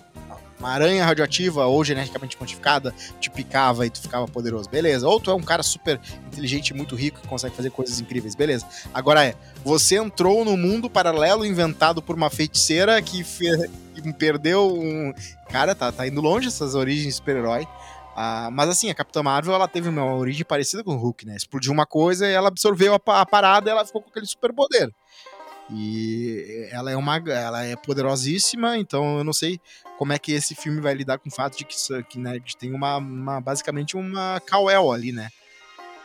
uma aranha radioativa ou geneticamente modificada te picava e tu ficava poderoso, beleza. Ou tu é um cara super inteligente, muito rico, que consegue fazer coisas incríveis, beleza. Agora é, você entrou no mundo paralelo inventado por uma feiticeira que, que perdeu um. Cara, tá, tá indo longe essas origens super-herói. Ah, mas assim, a Capitã Marvel ela teve uma origem parecida com o Hulk, né? Explodiu uma coisa e ela absorveu a, a parada e ela ficou com aquele superpoder. E ela é uma ela é poderosíssima, então eu não sei como é que esse filme vai lidar com o fato de que, que né, tem uma, uma basicamente uma Kal-El ali, né?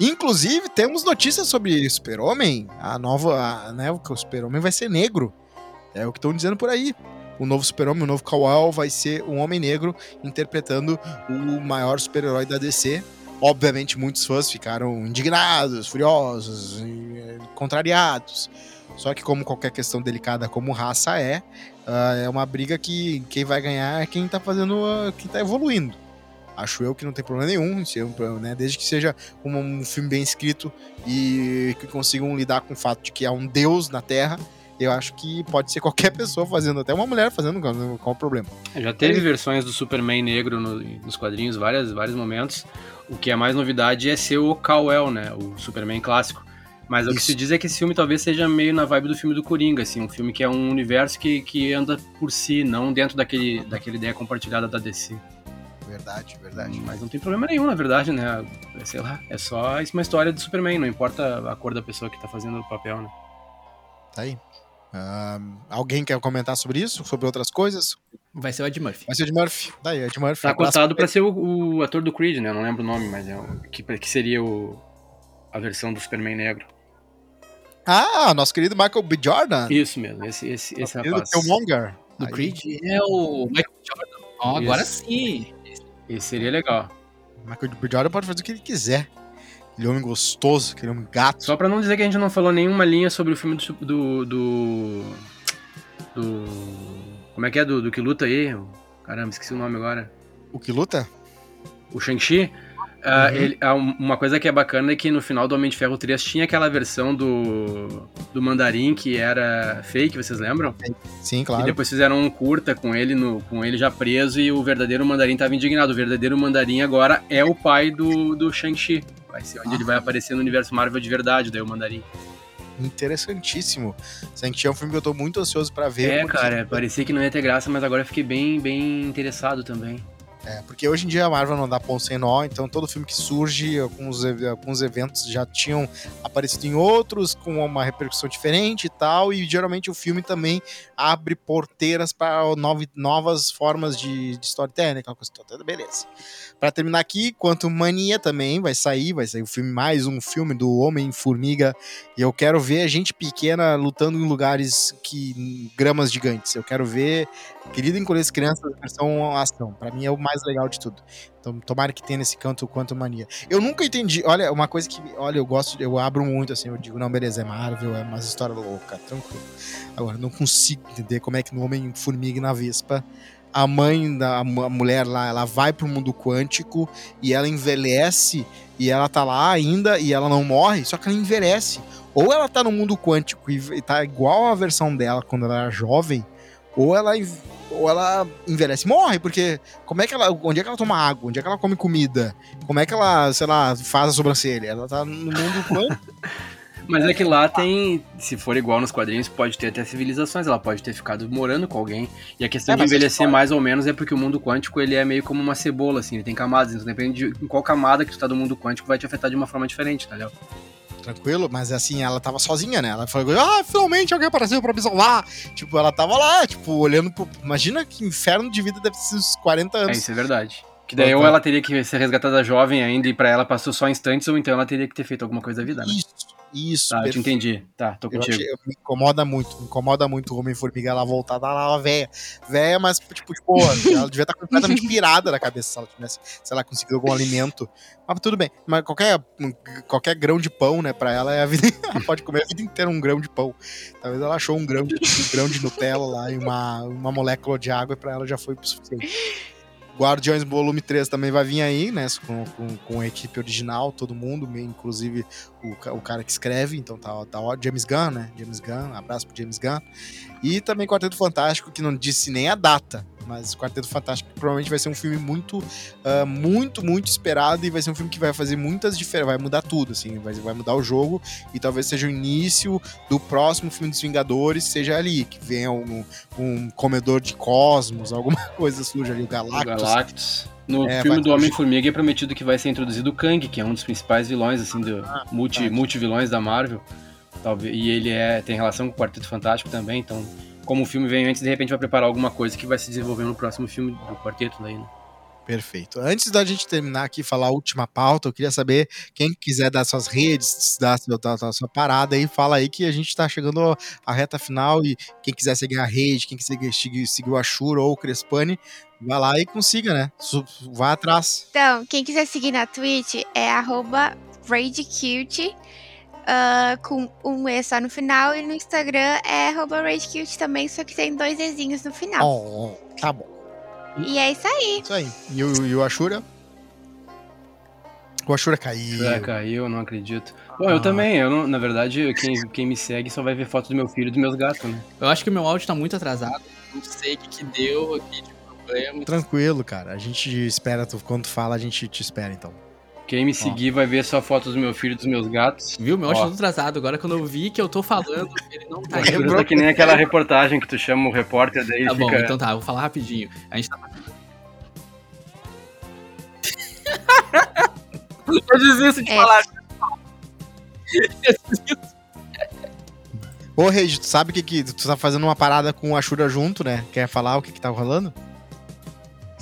Inclusive, temos notícias sobre Super-Homem, a nova, a, né, o Super-Homem vai ser negro. É o que estão dizendo por aí. O novo Super-Homem, o novo Kal-El vai ser um homem negro interpretando o maior super-herói da DC. Obviamente, muitos fãs ficaram indignados, furiosos, contrariados. Só que, como qualquer questão delicada como raça é, uh, é uma briga que quem vai ganhar é quem tá fazendo, uh, quem tá evoluindo. Acho eu que não tem problema nenhum, né? desde que seja um, um, filme bem escrito e que consigam lidar com o fato de que há um deus na Terra. Eu acho que pode ser qualquer pessoa fazendo, até uma mulher fazendo, qual o problema? Já teve é. versões do Superman negro no, nos quadrinhos, várias, vários momentos. O que é mais novidade é ser o Kal-El, né? O Superman clássico. Mas Isso. o que se diz é que esse filme talvez seja meio na vibe do filme do Coringa, assim, um filme que é um universo que, que anda por si, não dentro daquele, daquela ideia compartilhada da DC. Verdade, verdade. Mas não tem problema nenhum, na verdade, né? É, sei lá, é só uma história do Superman, não importa a cor da pessoa que tá fazendo o papel, né? Tá aí. Uh, alguém quer comentar sobre isso? Sobre outras coisas? Vai ser o Ed Murphy. Vai ser o Ed Murphy. Daí, Ed Murphy. Tá cotado pra ser o, o, ator do Creed, né? Eu não lembro o nome, mas é o, que, que seria o, a versão do Superman negro. Ah, nosso querido Michael B. Jordan. Isso mesmo, esse, esse, esse rapaz. Killmonger. Do Creed é o Michael B. Jordan. Oh, agora sim. Esse seria legal. Michael B. Jordan pode fazer o que ele quiser. Aquele homem gostoso, aquele homem gato. Só pra não dizer que a gente não falou nenhuma linha sobre o filme do, do, do Do. Como é que é? Do, do que luta aí? Caramba, esqueci o nome agora. O que luta? O Shang-Chi. Uh, uhum. ele, uma coisa que é bacana é que no final do Homem de Ferro 3 tinha aquela versão do, do Mandarim que era fake, vocês lembram? Sim, claro. E depois fizeram um curta com ele, no, com ele já preso e o verdadeiro Mandarim estava indignado. O verdadeiro Mandarim agora é o pai do, do Shang-Chi. Vai ser onde ah. ele vai aparecer no universo Marvel de verdade, daí o Mandarim. Interessantíssimo. Shang-Chi é um filme que eu tô muito ansioso para ver. É, porque... cara, parecia que não ia ter graça, mas agora eu fiquei bem, bem interessado também. É, porque hoje em dia a Marvel não dá ponto sem nó, então todo filme que surge, alguns, alguns eventos já tinham aparecido em outros, com uma repercussão diferente e tal, e geralmente o filme também abre porteiras para novas formas de, de storytelling, aquela coisa toda, beleza. Para terminar aqui, Quanto Mania também vai sair, vai sair o filme, mais um filme do Homem-Formiga, e eu quero ver a gente pequena lutando em lugares que gramas gigantes. Eu quero ver Querido Encolher as Crianças versão ação. Para mim é o mais legal de tudo. Então, tomara que tenha nesse canto Quanto Mania. Eu nunca entendi. Olha, uma coisa que, olha, eu gosto, eu abro muito assim, eu digo, não, beleza, é Marvel, é uma história louca, tranquilo. Agora, não consigo entender como é que no Homem-Formiga e na Vespa a mãe da a mulher lá, ela vai pro mundo quântico e ela envelhece e ela tá lá ainda e ela não morre, só que ela envelhece. Ou ela tá no mundo quântico e tá igual a versão dela quando ela era jovem, ou ela ou ela envelhece morre, porque como é que ela. Onde é que ela toma água? Onde é que ela come comida? Como é que ela, sei lá, faz a sobrancelha? Ela tá no mundo quântico. Mas é que lá tem, se for igual nos quadrinhos, pode ter até civilizações, ela pode ter ficado morando com alguém. E a questão é, de envelhecer mais ou menos é porque o mundo quântico ele é meio como uma cebola, assim, ele tem camadas, então depende de em qual camada que tu tá do mundo quântico vai te afetar de uma forma diferente, tá ligado? Tranquilo, mas assim, ela tava sozinha, né? Ela falou, ah, finalmente alguém apareceu pra me salvar. Tipo, ela tava lá, tipo, olhando pro. Imagina que inferno de vida deve ser uns 40 anos. É, isso é verdade. Que daí ou ela teria que ser resgatada jovem ainda e pra ela passou só instantes, ou então ela teria que ter feito alguma coisa da vida, né? Isso, isso. Tá, eu te entendi. Tá, tô contigo. Eu, me incomoda muito, me incomoda muito o Homem-Formiga ela voltar lá, ela velha. Velha, mas tipo, tipo, ela devia estar completamente pirada na cabeça se ela tivesse, se ela conseguiu algum alimento. Mas tudo bem. Mas qualquer, qualquer grão de pão, né, pra ela é a vida. ela pode comer a vida inteira um grão de pão. Talvez ela achou um grão de, um grão de Nutella lá e uma, uma molécula de água e pra ela já foi o suficiente. Guardiões Volume 3 também vai vir aí, né? Com, com, com a equipe original, todo mundo, inclusive o, o cara que escreve, então tá, tá James Gunn, né? James Gunn, abraço pro James Gunn. E também Quarteto Fantástico, que não disse nem a data, mas Quarteto Fantástico provavelmente vai ser um filme muito, uh, muito, muito esperado e vai ser um filme que vai fazer muitas diferenças, vai mudar tudo, assim, vai, vai mudar o jogo e talvez seja o início do próximo filme dos Vingadores, seja ali, que venha um, um comedor de cosmos, alguma coisa surja ali, o Galactus. O Galactus. No é, filme do Homem-Formiga é prometido que vai ser introduzido o Kang, que é um dos principais vilões, assim, do ah, multi, multi vilões da Marvel. Talvez, e ele é, tem relação com o Quarteto Fantástico também, então como o filme vem antes, de repente vai preparar alguma coisa que vai se desenvolver no próximo filme do quarteto daí, né? Perfeito. Antes da gente terminar aqui falar a última pauta, eu queria saber quem quiser dar suas redes, dar, dar sua parada aí, fala aí que a gente tá chegando à reta final e quem quiser seguir a rede, quem quiser seguir, seguir o Ashura ou o Crespani, vai lá e consiga, né? Vai atrás. Então, quem quiser seguir na Twitch é arroba RaidCute uh, com um E só no final. E no Instagram é RageCute também, só que tem dois Ezinhos no final. Oh, tá bom. E é isso aí. Isso aí. E o, e o Ashura? O Ashura caiu. É, caiu, não acredito. Bom, ah. eu também, eu não, na verdade, quem, quem me segue só vai ver foto do meu filho e dos meus gatos, né? Eu acho que o meu áudio tá muito atrasado. Não sei o que, que deu aqui de problema. Tranquilo, cara. A gente espera, tu, quando tu fala, a gente te espera então. Quem me seguir vai ver só fotos do meu filho e dos meus gatos. Viu? Meu áudio tá atrasado. Agora quando eu vi que eu tô falando, ele não tá indo. Tá que nem aquela reportagem que tu chama o repórter daí. Tá bom, então tá, vou falar rapidinho. A gente tá. eu desisto de é. falar. Ô, Regi, tu sabe que, que tu tá fazendo uma parada com o Ashura junto, né? Quer falar o que que tá rolando?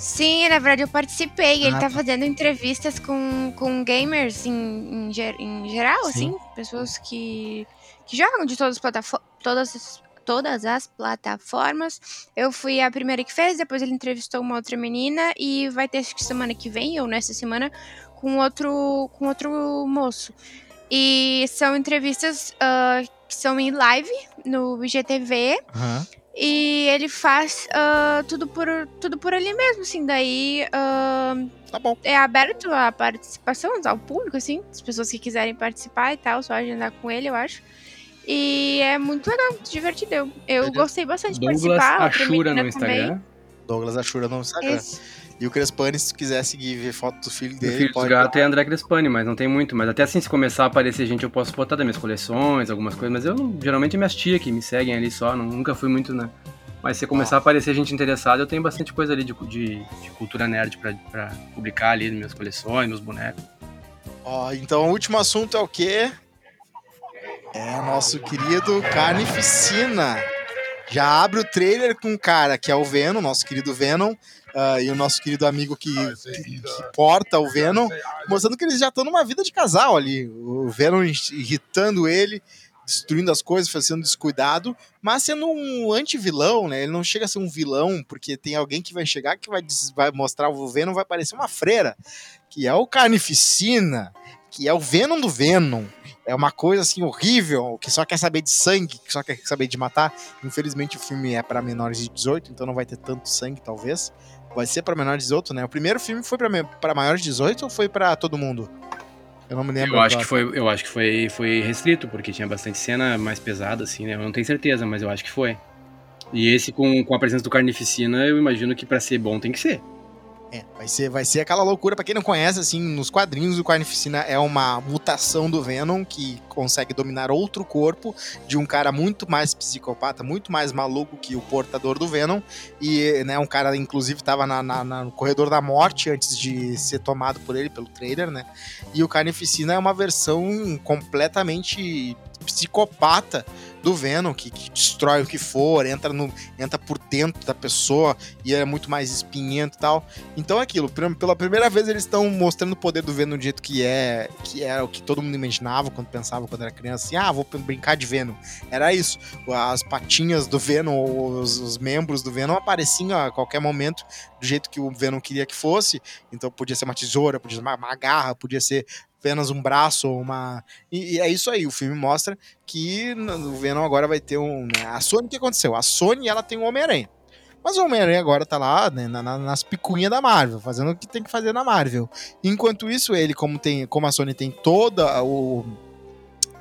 Sim, na verdade eu participei. Ah, ele tá, tá fazendo entrevistas com, com gamers em, em, em geral, Sim. assim, pessoas que, que jogam de todas as, todas, todas as plataformas. Eu fui a primeira que fez, depois ele entrevistou uma outra menina e vai ter acho que semana que vem, ou nessa semana, com outro, com outro moço. E são entrevistas uh, que são em live no IGTV. Uhum. E ele faz uh, tudo, por, tudo por ali mesmo, assim. Daí. Uh, tá bom. É aberto a participação ao público, assim. As pessoas que quiserem participar e tal, só agendar com ele, eu acho. E é muito legal, muito divertido. Eu, eu gostei bastante Douglas de participar. Ashura no Instagram. Também. Douglas Ashura no Instagram. Esse. E o Crespani, se tu quiser seguir ver foto do filho dele. O filho dos gatos é André Crespani, mas não tem muito. Mas até assim, se começar a aparecer gente, eu posso botar das minhas coleções, algumas coisas. Mas eu geralmente minhas tia que me seguem ali só, não, nunca fui muito, né? Mas se começar ah. a aparecer gente interessada, eu tenho bastante coisa ali de, de, de cultura nerd pra, pra, publicar ali nas minhas coleções, meus bonecos. Ó, então o último assunto é o quê? É nosso querido Carnificina. Já abre o trailer com um cara que é o Venom, nosso querido Venom, uh, e o nosso querido amigo que, que, que, porta o Venom, mostrando que eles já estão numa vida de casal ali. O Venom irritando ele, destruindo as coisas, fazendo descuidado, mas sendo um anti-vilão, né? Ele não chega a ser um vilão, porque tem alguém que vai chegar que vai, vai mostrar o Venom, vai parecer uma freira, que é o Carnificina, que é o Venom do Venom. É uma coisa assim horrível, que só quer saber de sangue, que só quer saber de matar. Infelizmente o filme é para menores de 18, então não vai ter tanto sangue, talvez. Vai ser para menores de 18, né? O primeiro filme foi para maiores de 18 ou foi para todo mundo? Eu não me lembro. Eu acho que foi, eu acho que foi, foi restrito, porque tinha bastante cena mais pesada, assim, né? Eu não tenho certeza, mas eu acho que foi. E esse com, com a presença do Carnificina, eu imagino que para ser bom tem que ser. É, vai ser, vai ser aquela loucura. Para quem não conhece, assim, nos quadrinhos, o Carnificina é uma mutação do Venom que consegue dominar outro corpo de um cara muito mais psicopata, muito mais maluco que o portador do Venom. E, né, um cara, inclusive, estava na, na, na, no corredor da morte antes de ser tomado por ele, pelo trailer, né? E o Carnificina é uma versão completamente psicopata do Venom, que, que, destrói o que for, entra, no, entra por dentro da pessoa e é muito mais espinhento e tal. Então é aquilo, pela primeira vez eles estão mostrando o poder do Venom do jeito que é, que é o que todo mundo imaginava quando pensava quando era criança, assim, ah, vou brincar de Venom. Era isso, as patinhas do Venom, os, os membros do Venom apareciam a qualquer momento do jeito que o Venom queria que fosse, então podia ser uma tesoura, podia ser uma, uma garra, podia ser apenas um braço ou uma. E, e, é isso aí, o filme mostra que o Venom agora vai ter um. Né? A Sony, o que aconteceu? A Sony ela tem o um Homem-Aranha. Mas o Homem-Aranha agora tá lá né, na, nas picuinhas da Marvel, fazendo o que tem que fazer na Marvel. Enquanto isso, ele, como, tem, como a Sony tem toda o.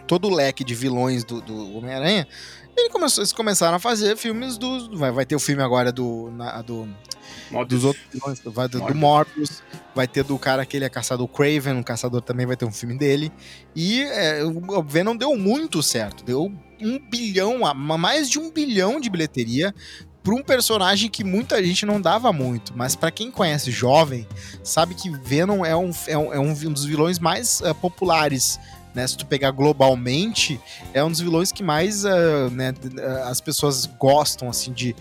todo o leque de vilões do, do Homem-Aranha, ele começou, eles começaram a fazer filmes do. Vai, vai ter o filme agora do. Na, do dos outros vai do, do Morbius, vai ter do cara que ele é caçador Craven, o caçador também vai ter um filme dele. E é, o Venom deu muito certo, deu um bilhão, mais de um bilhão de bilheteria para um personagem que muita gente não dava muito, mas para quem conhece jovem, sabe que Venom é um, é um, é um dos vilões mais uh, populares né, se tu pegar globalmente, é um dos vilões que mais uh, né, as pessoas gostam, assim, de.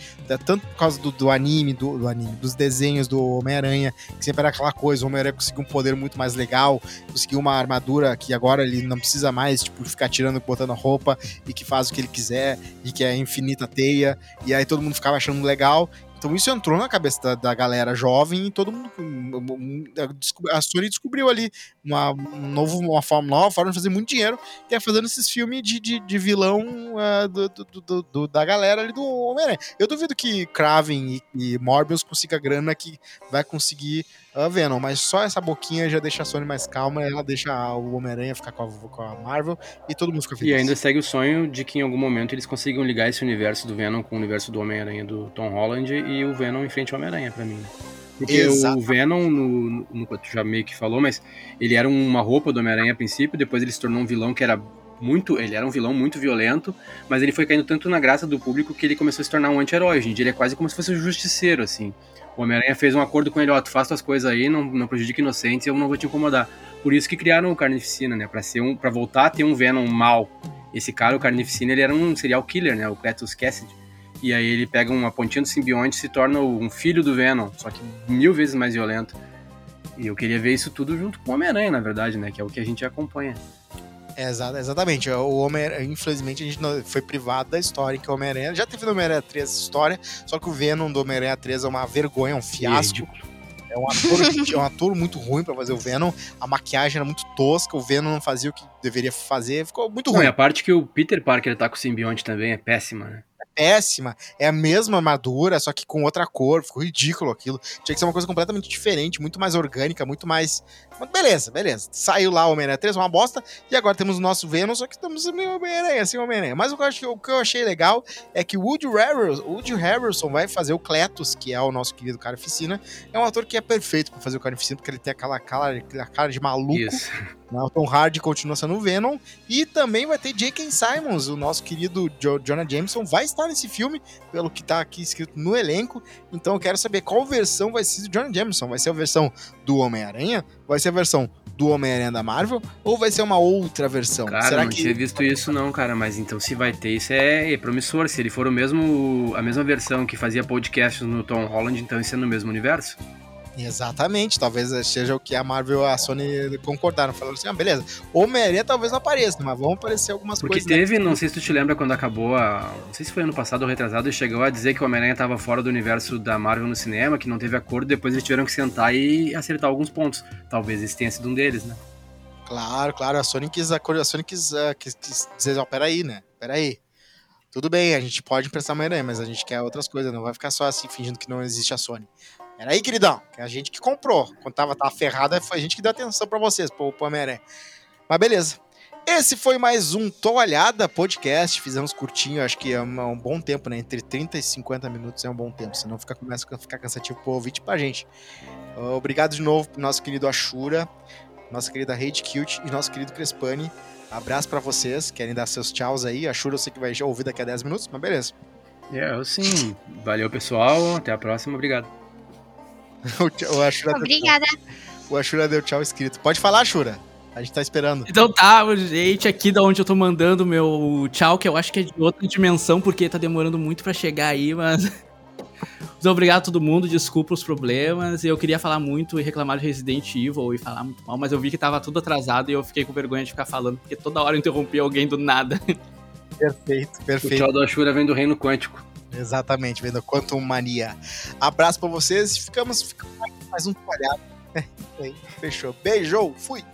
tanto por causa do, do anime, do, do, anime, dos desenhos do Homem-Aranha, que sempre era aquela coisa, o Homem-Aranha conseguiu um poder muito mais legal, conseguiu uma armadura que agora ele não precisa mais, tipo, ficar tirando, botando roupa e que faz o que ele quiser, e que é infinita teia, e aí todo mundo ficava achando legal, então isso entrou na cabeça da, da galera jovem e todo mundo. A Sony descobriu ali uma, um novo, uma forma nova, forma de fazer muito dinheiro, que é fazendo esses filmes de, de, de vilão uh, do, do, do, da galera ali do Homem-Aranha. Eu duvido que Kraven e, e Morbius consiga grana que vai conseguir uh, Venom, mas só essa boquinha já deixa a Sony mais calma, ela deixa o Homem-Aranha ficar com a, com a, Marvel e todo mundo fica feliz. E ainda segue o sonho de que em algum momento eles consigam ligar esse universo do Venom com o universo do Homem-Aranha do Tom Holland e o Venom em frente ao Homem-Aranha para mim. Porque Exato. o Venom, no, no, no, tu já meio que falou, mas ele era uma roupa do Homem-Aranha a princípio, depois ele se tornou um vilão que era muito. Ele era um vilão muito violento, mas ele foi caindo tanto na graça do público que ele começou a se tornar um anti-herói. Hoje em dia ele é quase como se fosse um justiceiro, assim. O Homem-Aranha fez um acordo com ele, ó, tu faz tuas coisas aí, não, não prejudica inocentes, eu não vou te incomodar. Por isso que criaram o Carnificina, né? Pra, ser um, pra voltar a ter um Venom mal. Esse cara, o Carnificina, ele era um serial killer, né? O Cletus Cassidy. E aí ele pega uma pontinha do simbionte e se torna um filho do Venom, só que mil vezes mais violento. E eu queria ver isso tudo junto com o Homem-Aranha, na verdade, né? Que é o que a gente acompanha. É, exatamente. O Homem infelizmente, a gente não, foi privado da história que o Homem-Aranha. Já teve no Homem-Aranha 3 essa história, só que o Venom do Homem-Aranha 3 é uma vergonha, é um fiasco. É um, ator, é um ator muito ruim para fazer o Venom. A maquiagem era muito tosca, o Venom não fazia o que deveria fazer, ficou muito ruim. Não, a parte que o Peter Parker tá com o simbionte também é péssima, né? péssima. É a mesma armadura, só que com outra cor. Ficou ridículo aquilo. Tinha que ser uma coisa completamente diferente, muito mais orgânica, muito mais. Mas beleza, beleza. Saiu lá o Homem-Aranha 3, uma bosta. E agora temos o nosso Venom, só que estamos meio Homem-Aranha, assim, Homem-Aranha. Mas o que, eu achei, o que eu achei legal é que o Woody Harrelson, Woody Harrelson vai fazer o Cletus, que é o nosso querido Carnificina. É um ator que é perfeito para fazer o Carnificina, porque ele tem aquela cara, aquela cara de maluco. Isso. O Tom Hardy continua sendo o Venom. E também vai ter J.K. Simons, o nosso querido jo Jonah Jameson, vai estar nesse filme, pelo que está aqui escrito no elenco. Então eu quero saber qual versão vai ser do Jonah Jameson. Vai ser a versão do Homem-Aranha? Vai ser a versão do Homem-Aranha da Marvel? Ou vai ser uma outra versão? Cara, Será não que... tinha visto isso não, cara. Mas então se vai ter, isso é, é promissor. Se ele for o mesmo, a mesma versão que fazia podcasts no Tom Holland, então isso é no mesmo universo? Exatamente, talvez seja o que a Marvel e a Sony concordaram. Falaram assim: ah, beleza, Homem-Aranha talvez não apareça, mas vão aparecer algumas Porque coisas. Porque teve, né? não sei se tu te lembra quando acabou a. Não sei se foi ano passado ou retrasado, e chegou a dizer que o Homem-Aranha estava fora do universo da Marvel no cinema, que não teve acordo, depois eles tiveram que sentar e acertar alguns pontos. Talvez esse tenha sido um deles, né? Claro, claro, a Sony quis, a Sony quis, uh, quis, quis dizer: ó, oh, peraí, né? Peraí. Tudo bem, a gente pode emprestar Homem-Aranha, mas a gente quer outras coisas, não vai ficar só assim fingindo que não existe a Sony. Era aí, queridão, que a gente que comprou. Quando tava, tava ferrada, foi a gente que deu atenção para vocês, pro, pro Homem-Aranha. Mas beleza. Esse foi mais um Toalhada Podcast. Fizemos curtinho, acho que é um, bom tempo, né? Entre 30 e 50 minutos é um bom tempo, senão fica, começa a ficar cansativo pro ouvinte pra gente. Obrigado de novo pro nosso querido Ashura, nossa querida Rede Cute e nosso querido Crespani. Abraço para vocês, querem dar seus tchauz aí. Ashura eu sei que vai já ouvir daqui a 10 minutos, mas beleza. É, eu sim. Valeu, pessoal. Até a próxima. Obrigado. o Ashura Obrigada. Deu, o Ashura deu tchau escrito. Pode falar, Ashura. A gente tá esperando. Então tá, gente, aqui da onde eu tô mandando meu tchau, que eu acho que é de outra dimensão, porque tá demorando muito para chegar aí, mas. Muito obrigado a todo mundo, desculpa os problemas. Eu queria falar muito e reclamar de Resident Evil e falar muito mal, mas eu vi que tava tudo atrasado e eu fiquei com vergonha de ficar falando, porque toda hora eu interrompi alguém do nada. Perfeito, perfeito. O tchau do Ashura vem do Reino Quântico. Exatamente, vendo Quantum Mania. Abraço pra vocês ficamos, ficamos mais um palhado. Fechou. Beijou, fui!